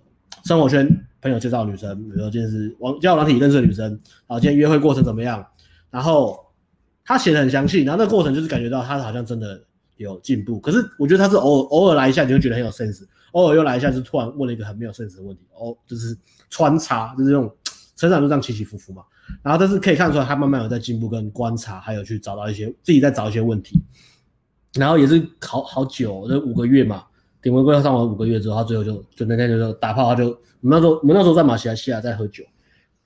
生活圈朋友介绍女生，比如说今天是网交友软体认识的女生，然后今天约会过程怎么样？然后他写的很详细，然后那个过程就是感觉到他好像真的有进步。可是我觉得他是偶偶尔来一下，你会觉得很有 sense；偶尔又来一下，就突然问了一个很没有 sense 的问题，哦，就是穿插，就是这种成长就这样起起伏伏嘛。然后但是可以看出来，他慢慢有在进步，跟观察，还有去找到一些自己在找一些问题。然后也是好好久，那五个月嘛。顶规规划上完五个月之后，他最后就就那天就打炮，他就我们那时候我们那时候在马来西亚在喝酒，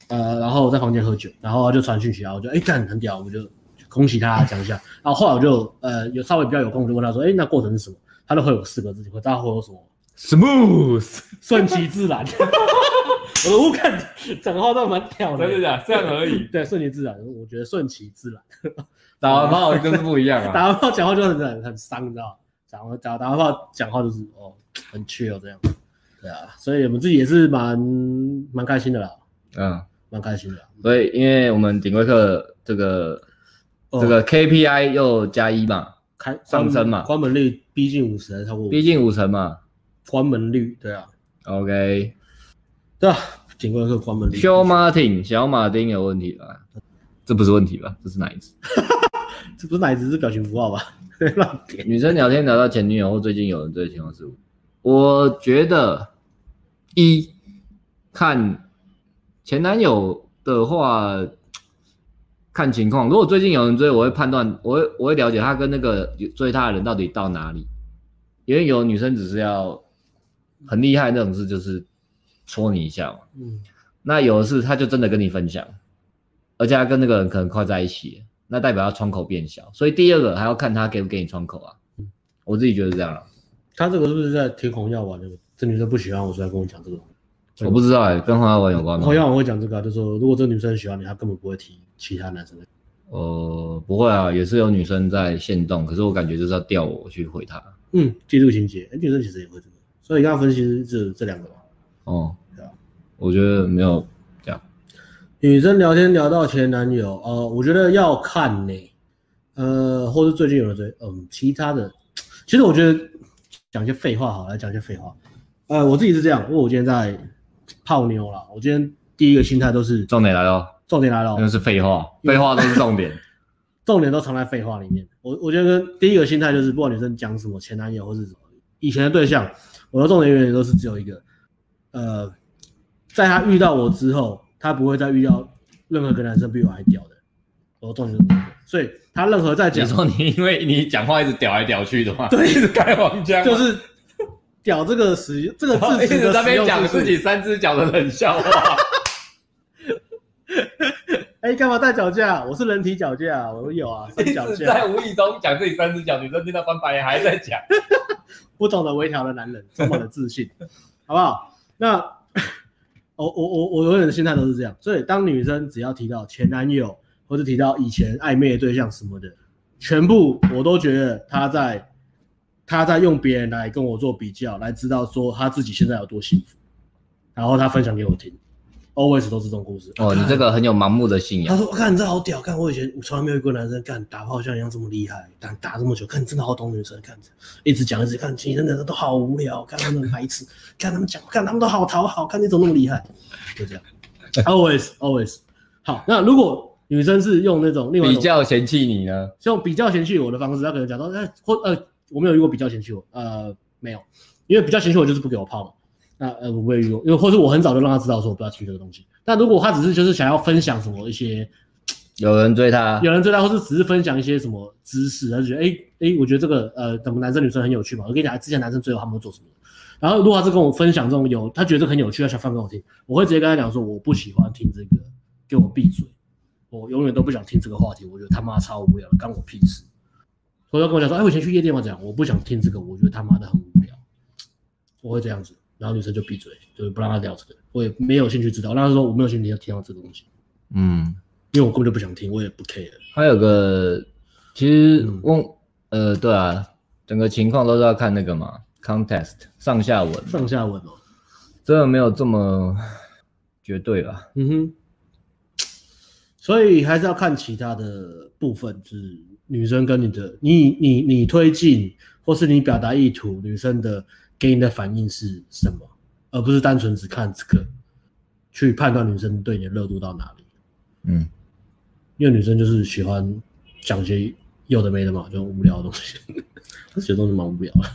呃，然后在房间喝酒，然后他就传讯息，然后我就哎干很屌，我就恭喜他讲一下。然后后来我就呃有稍微比较有空，我就问他说，哎，那过程是什么？他都会有四个字，会大家会有什么？Smooth，顺其自然。我都看讲话都蛮屌的，真的假？这样而已。对，顺其自然，我觉得顺其自然。打完炮跟不一样啊，打完炮讲话就很很很伤，你知道吗？讲打打完炮讲话就是哦，很 chill 这样，对啊，所以我们自己也是蛮蛮开心的啦，嗯，蛮开心的。所以因为我们顶规课这个、哦、这个 KPI 又加一嘛，开上升嘛，关门率逼近五成，超过逼近五成嘛，关门率对啊，OK，对啊，顶规课关门率。小马丁小马丁有问题吧？这不是问题吧？这是哪一只？这不是哪一只？是表情符号吧？女生聊天聊到前女友或最近有人追的情况是，我觉得一看前男友的话，看情况。如果最近有人追，我会判断，我会我会了解他跟那个追他的人到底到哪里。因为有女生只是要很厉害那种事，就是戳你一下嘛。嗯。那有的是，他就真的跟你分享，而且他跟那个人可能快在一起。那代表他窗口变小，所以第二个还要看他给不给你窗口啊。嗯，我自己觉得是这样了。他这个是不是在听红药丸？这个这女生不喜欢我，所以跟我讲这个。我不知道哎、欸，跟黄耀文有关吗？黄耀文会讲这个、啊，就是说如果这个女生喜欢你，她根本不会提其他男生的。呃，不会啊，也是有女生在限动，可是我感觉就是要调我去回她。嗯，嫉妒情节，女生其实也会这个，所以你刚刚分析是这两个嘛。哦，对啊，我觉得没有这样。女生聊天聊到前男友，呃，我觉得要看呢、欸，呃，或是最近有人追，嗯，其他的，其实我觉得讲一些废话好，来讲一些废话，呃，我自己是这样，因为我今天在泡妞了，我今天第一个心态都是重点来了，重点来了，那是废话，废话都是重点，重点都藏在废话里面。我我觉得第一个心态就是，不管女生讲什么前男友或是什么以前的对象，我的重点永远都是只有一个，呃，在她遇到我之后。她不会再遇到任何个男生比我还屌的，我的重点是这个，所以她任何在讲，你说你因为你讲话一直屌来屌去的话，对，一直开黄腔，就是屌这个词，这个字，一直在那边讲自己三只脚的冷笑话。哎、欸，干嘛带脚架？我是人体脚架，我有啊，三脚架。在无意中讲自己三只脚，女生听到翻白眼还在讲，不懂得微调的男人，充满了自信，好不好？那。我我我我永远的心态都是这样，所以当女生只要提到前男友或者提到以前暧昧的对象什么的，全部我都觉得她在她在用别人来跟我做比较，来知道说他自己现在有多幸福，然后他分享给我听。always 都是这种故事哦，你这个很有盲目的信仰。他说：“我看你这好屌，看我以前我从来没有一个男生干打炮像你一样这么厉害，打打这么久，看你真的好懂女生，看着一直讲一直看，其实男生都好无聊，看他们很白痴，看他们讲，看他们都好讨好，看你怎么那么厉害，就这样。always always 好，那如果女生是用那种另外一种比较嫌弃你呢，用比较嫌弃我的方式，她可能讲到，哎，或呃，我没有遇过比较嫌弃我，呃，没有，因为比较嫌弃我就是不给我泡嘛。那呃，我不会遇过，因为或是我很早就让他知道说我不要听这个东西。那如果他只是就是想要分享什么一些，有人追他，有人追他，或是只是分享一些什么知识，他就觉得哎哎、欸欸，我觉得这个呃，怎么男生女生很有趣嘛。我跟你讲，之前男生追我，他们会做什么？然后如果他是跟我分享这种有，他觉得这很有趣，他想放给我听，我会直接跟他讲说，我不喜欢听这个，给我闭嘴，我永远都不想听这个话题，我觉得他妈超无聊，干我屁事。所以要跟我讲说，哎，我以前去夜店嘛，这样，我不想听这个，我觉得他妈的很无聊，我会这样子。然后女生就闭嘴，就是不让他聊这个，我也没有兴趣知道。那他说我没有兴趣要听到这个东西，嗯，因为我根本就不想听，我也不 care。还有个，其实问，嗯、呃，对啊，整个情况都是要看那个嘛，context 上下文，上下文哦，真的没有这么绝对吧？嗯哼，所以还是要看其他的部分，就是女生跟你的，你你你推进，或是你表达意图，女生的给你的反应是什么，而不是单纯只看这个去判断女生对你的热度到哪里。嗯，因为女生就是喜欢讲些有的没的嘛，就无聊的东西，这些东西蛮无聊的。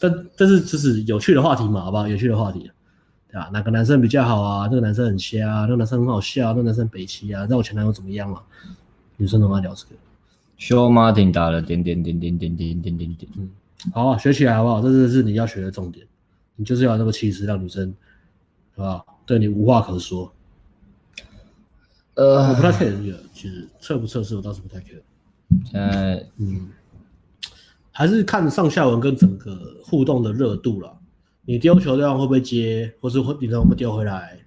但但是就是有趣的话题嘛，好不好？有趣的话题。对吧？哪个男生比较好啊？那个男生很瞎啊，那个男生很好笑，啊那个男生北齐啊，那我前男友怎么样啊？女生都爱聊这个。Show Martin 打了点点点点点点点点点。嗯，好啊，学起来好不好？这是是你要学的重点。你就是要有那个气势，让女生，好不好？对你无话可说。呃，我不太 care 这个，其实测不测试我倒是不太 care。现在，嗯，还是看上下文跟整个互动的热度了。你丢球对方会不会接，或是会女生会不会丢回来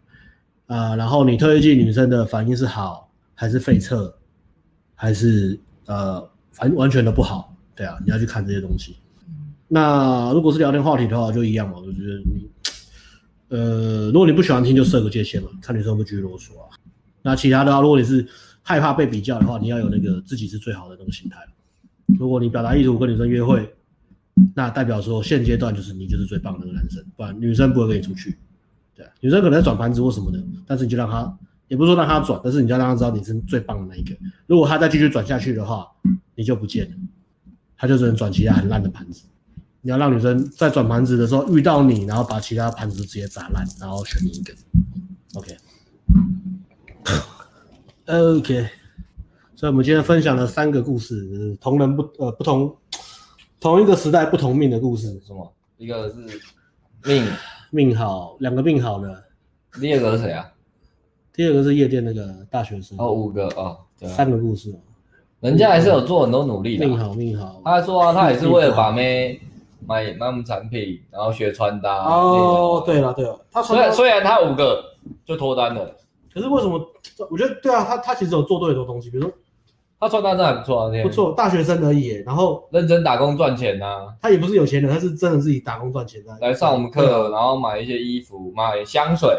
啊、呃？然后你推进女生的反应是好还是废撤，还是呃反完全的不好？对啊，你要去看这些东西。那如果是聊天话题的话，就一样嘛。我觉得你呃，如果你不喜欢听，就设个界限嘛，看女生会不会继续啰嗦啊。那其他的话，如果你是害怕被比较的话，你要有那个自己是最好的那种心态。如果你表达意图跟女生约会。那代表说，现阶段就是你就是最棒的那个男生，不然女生不会跟你出去。对啊，女生可能在转盘子或什么的，但是你就让她，也不是说让他转，但是你要让他知道你是最棒的那一个。如果他再继续转下去的话，你就不见了，他就只能转其他很烂的盘子。你要让女生在转盘子的时候遇到你，然后把其他盘子直接砸烂，然后选你一个。OK，OK，所以我们今天分享了三个故事，同人不呃不同。同一个时代不同命的故事，什么？一个是命命好，两个命好的。第二个是谁啊？第二个是夜店那个大学生。哦，五个哦，对啊，三个故事。人家还是有做很多努力的。命好命好。他说啊，他也是为了把妹买买我们产品，然后学穿搭。哦，对了对了，他虽然虽然他五个就脱单了，可是为什么？我觉得对啊，他他其实有做对很多东西，比如说。他穿搭真的还不错啊，不错，大学生而已，然后认真打工赚钱呐、啊。他也不是有钱人，他是真的自己打工赚钱的。来上我们课，然后买一些衣服，买香水，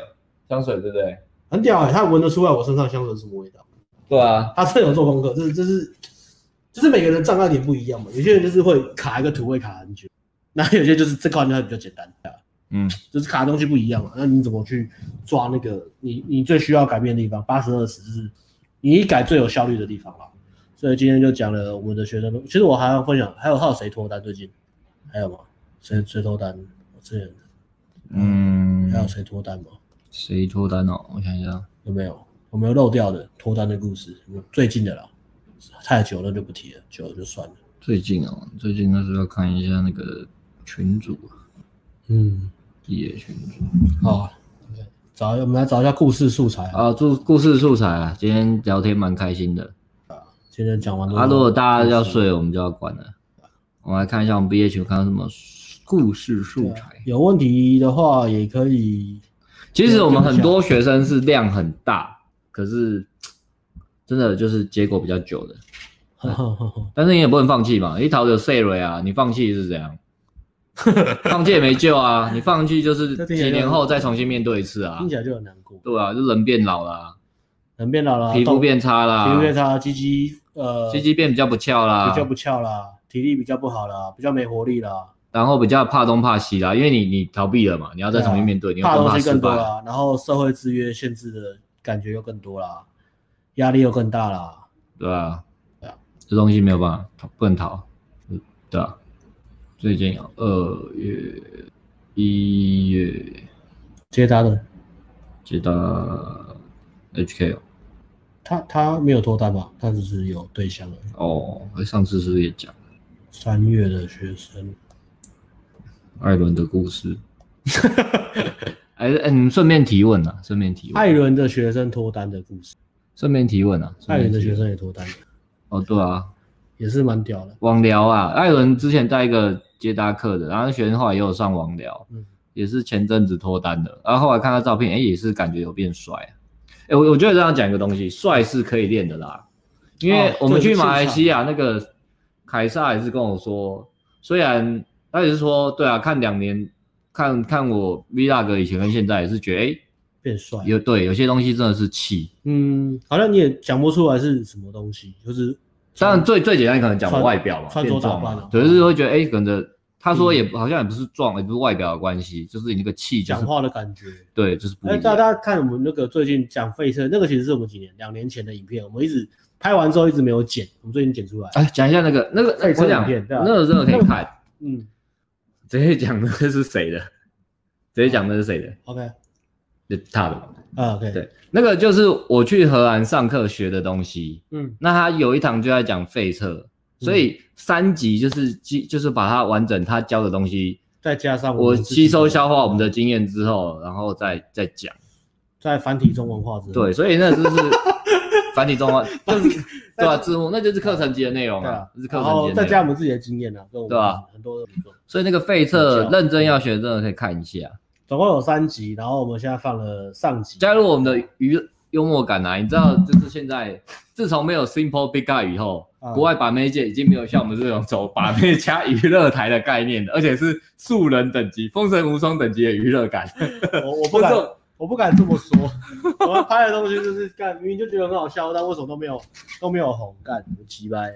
香水对不对？很屌哎、欸，他闻得出来我身上香水是什么味道。对啊，他真的有做功课，就是就是就是每个人障碍点不一样嘛。有些人就是会卡一个图会卡很久，那有些就是这块就会比较简单，嗯，就是卡的东西不一样嘛。那你怎么去抓那个你你最需要改变的地方？八十二十就是你一改最有效率的地方了。所以今天就讲了我们的学生，其实我还要分享，还有还有谁脱单最近？还有吗？谁谁脱单？我之前，嗯，还有谁脱单吗？谁脱单哦？我想一下，有没有？有没有漏掉的脱单的故事？最近的啦，太久了就不提了，久了就算了。最近哦，最近那是要看一下那个群主，嗯，毕业群主。好，找我们来找一下故事素材啊，故故事素材啊，今天聊天蛮开心的啊。今天讲完了。啊，如果大家要睡了，我们就要关了。我们来看一下我们毕业群看到什么故事素材。有问题的话也可以。其实我们很多学生是量很大，可是真的就是结果比较久的。但是你也不能放弃嘛，一逃就碎了啊！你放弃是怎样？放弃也没救啊！你放弃就是 几年后再重新面对一次啊！听起来就很难过。对啊，就人变老了啊。人变老了，皮肤变差啦，皮肤变差，鸡鸡呃，鸡鸡变比较不翘啦，比较不翘啦，体力比较不好啦，比较没活力啦，然后比较怕东怕西啦，因为你你逃避了嘛，你要再重新面对，啊、你怕东西更多啦，然后社会制约限制的感觉又更多啦，压力又更大啦，对啊，对啊，这东西没有办法逃，不能逃，对啊，最近二月一月。接他的，接他。HK 哦，他他没有脱单吧？他只是有对象了。哦，上次是不是也讲三月的学生，艾伦的故事。哎哎，你们顺便提问啊，顺便提问。艾伦的学生脱单的故事，顺便提问啊。艾伦的学生也脱单。哦，对啊，也是蛮屌的。网聊啊，艾伦之前在一个接搭课的，然后学生后来也有上网聊，嗯，也是前阵子脱单的，然后后来看他照片，哎，也是感觉有变帅啊。欸、我我觉得这样讲一个东西，帅是可以练的啦。因为我们去马来西亚那个凯撒也是跟我说，虽然他也是说，对啊，看两年，看看我 Vlog 以前跟现在也是觉得，哎、欸，变帅。有对，有些东西真的是气。嗯，好像你也讲不出来是什么东西，就是当然最最简单，可能讲外表嘛，穿着打扮，对，就是会觉得哎，可能他说也好像也不是壮，也不是外表的关系，就是你那个气，讲话的感觉，对，就是大家看我们那个最近讲废车，那个其实是我们几年两年前的影片，我们一直拍完之后一直没有剪，我们最近剪出来。哎，讲一下那个那个废车影片，那个真的可以看，嗯。直接讲那个是谁的？直接讲的是谁的？OK，就他的嘛。啊，OK，对，那个就是我去荷兰上课学的东西。嗯，那他有一堂就在讲废测，所以三集就是就是把它完整他教的东西，再加上我吸收消化我们的经验之后，然后再再讲，在繁体中文化之后。对，所以那就是繁体中文，就是对吧？字幕那就是课程级的内容啊，是课程级，再加我们自己的经验啊，对吧？很多。所以那个废测认真要学，真的可以看一下。总共有三集，然后我们现在放了上集。加入我们的娱幽默感啊！你知道，就是现在 自从没有 Simple Big Guy 以后，国外把妹界已经没有像我们这种走把妹加娱乐台的概念了，而且是素人等级、封神无双等级的娱乐感。我我不敢，我不敢这么说。我们拍的东西就是干，明明就觉得很好笑，但为什么都没有都没有红？干，很奇怪。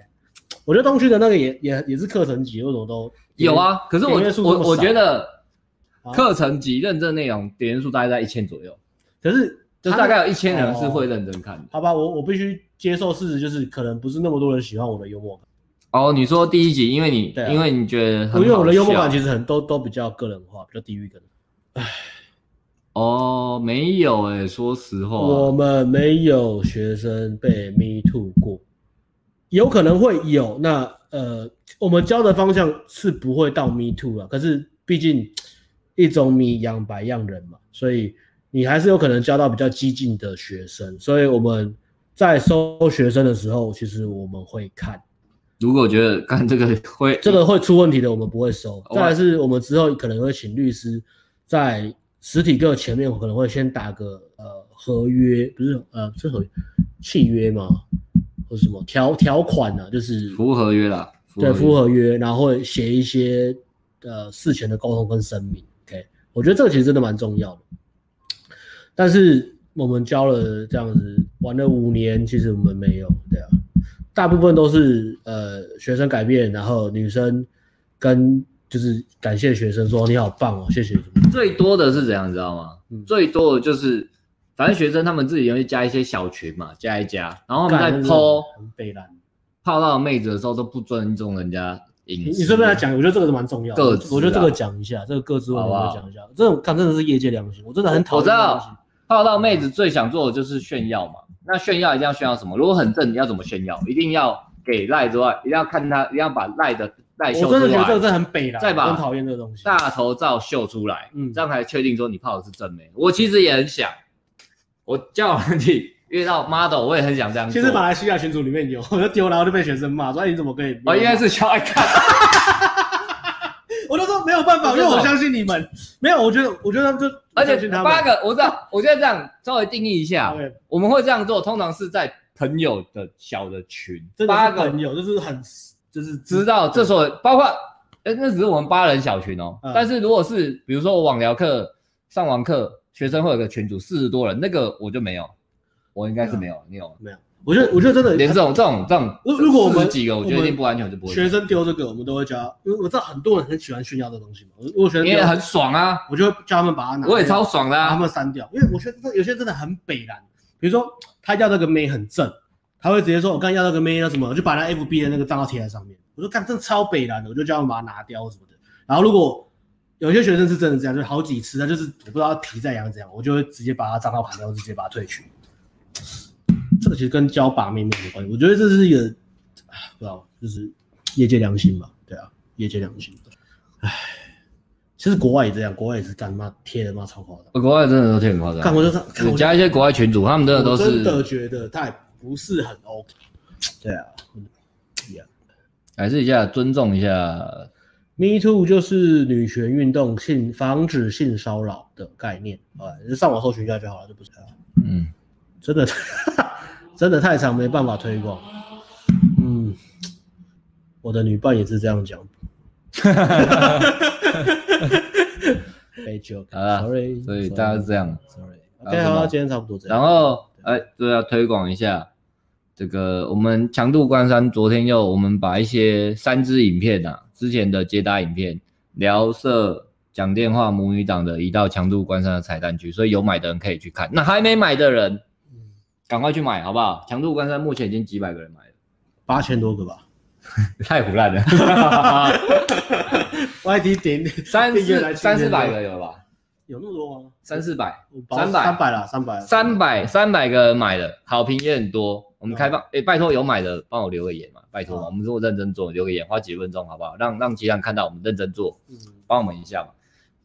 我觉得东区的那个也也也是课程级，为什么都？有啊，可是我我我觉得课程级认证内容点阅数大概在一千左右，可是就大概有一千人是会认真看的。好吧，我我必须接受事实，就是可能不是那么多人喜欢我的幽默感。哦，你说第一集，因为你因为你觉得，因为我的幽默感其实很都都比较个人化，比较地域感。唉，哦，没有诶，说实话，我们没有学生被 me too 过，有可能会有那。呃，我们教的方向是不会到 me too 啊，可是毕竟一种米养百样人嘛，所以你还是有可能教到比较激进的学生，所以我们在收学生的时候，其实我们会看，如果觉得看这个会这个会出问题的，我们不会收。再来是我们之后可能会请律师在实体课前面我可能会先打个呃合约，不是呃这合契约吗？或什么条条款呢、啊？就是服务合约啦，对，服务合约，然后会写一些呃事前的沟通跟声明。OK，我觉得这个其实真的蛮重要的。但是我们教了这样子玩了五年，其实我们没有对啊，大部分都是呃学生改变，然后女生跟就是感谢学生说你好棒哦，谢谢。最多的是怎样，你知道吗？嗯、最多的就是。反正学生他们自己也会加一些小群嘛，加一加，然后他们在 po 泡到妹子的时候都不尊重人家隐私。你顺便来讲，我觉得这个是蛮重要的。我觉得这个讲一下，这个个资我们讲一下。这种看真的是业界良心，我真的很讨厌。我知道泡到妹子最想做的就是炫耀嘛。那炫耀一定要炫耀什么？如果很正，你要怎么炫耀？一定要给赖之外，一定要看他，一定要把赖的出来。我真的觉得这很北了，再把很讨厌这个东西。大头照秀出来，嗯，这样才确定说你泡的是正妹。我其实也很想。我交友软体遇到 model，我也很想这样。其实马来西亚群组里面有，我就丢，然后就被学生骂，说你怎么可以？我应该是超爱看。我就说没有办法，因为我相信你们。没有，我觉得，我觉得他们就而且八个，我知道，我觉得这样稍微定义一下，我们会这样做，通常是在朋友的小的群，八个朋友就是很就是知道，这时候包括哎，那只是我们八人小群哦。但是如果是比如说我网聊课上完课。学生会有个群组四十多人，那个我就没有，我应该是没有，你有没有？我觉得我觉得真的连这种这种这种，如如果我们几个我决定不安全就不会。学生丢这个我们都会教，因为我知道很多人很喜欢炫耀这东西嘛。如果学生也很爽啊，我就会叫他们把它拿，我也超爽的，把他们删掉。因为我觉得有些真的很北烂，比如说他要那个妹很正，他会直接说我刚要那个妹那什么，我就把那 FB 的那个账号贴在上面。我说干，真的超北蓝的，我就叫他们把它拿掉什么的。然后如果有些学生是真的这样，就是好几次，他就是我不知道他皮在痒怎样，我就会直接把他账号砍掉，直接把他退群。这个其实跟教把妹没有关系，我觉得这是一个，不知道，就是业界良心吧，对啊，业界良心。唉，其实国外也这样，国外也是干妈贴的嘛超夸张，国外真的都贴很夸张。看我就看，加一些国外群主，他们真的都是真的觉得他也不是很 OK。对啊，一样，还是一下尊重一下。Me too 就是女权运动性防止性骚扰的概念，啊，上网搜寻一下就好了，就不是啊。嗯，真的，真的太长，没办法推广。嗯，我的女伴也是这样讲。哈哈哈哈哈哈。被 joke，sorry，所以大家是这样，sorry。OK，好，今天差不多这样。然后，哎，就要推广一下这个我们强度关山。昨天又我们把一些三支影片啊，之前的接搭影片，聊色讲电话母女档的移到强度关山的彩蛋区，所以有买的人可以去看。那还没买的人，赶快去买，好不好？强度关山目前已经几百个人买了，八千多个吧。太唬烂了外地点三四三四百个有吧？有那么多吗？三四百，三百三百啦，三百三百三百个人买的，好评也很多。我们开放，哎，拜托有买的帮我留个言嘛，拜托嘛，我们如果认真做，留个言，花几分钟好不好？让让其他人看到我们认真做，嗯，帮我们一下嘛。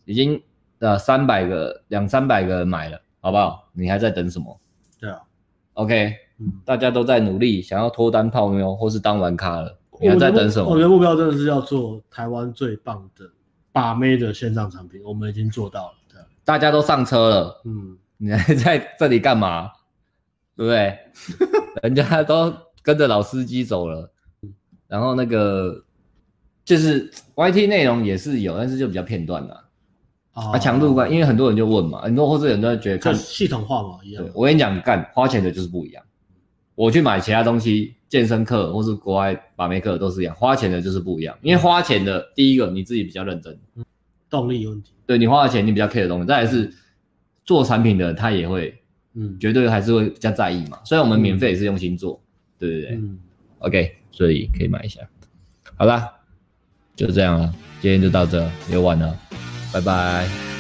已经呃三百个两三百个人买了，好不好？你还在等什么？对啊，OK，嗯，大家都在努力，想要脱单泡妞或是当玩咖了。你还在等什么？我的目标真的是要做台湾最棒的把妹的线上产品，我们已经做到了。对，大家都上车了，嗯，你还在这里干嘛？对不对？人家都跟着老司机走了，然后那个就是 YT 内容也是有，但是就比较片段了。啊，强度关，因为很多人就问嘛，很多或者人都觉得看系统化嘛一样。我跟你讲，干花钱的就是不一样。我去买其他东西，健身课或是国外把妹课都是一样，花钱的就是不一样。因为花钱的，第一个你自己比较认真，动力有问题。对，你花了钱，你比较 care 的东西。再来是做产品的，他也会，嗯，绝对还是会比较在意嘛。虽然我们免费也是用心做，对对对。嗯，OK，所以可以买一下。好啦，就这样了，今天就到这，也晚了，拜拜。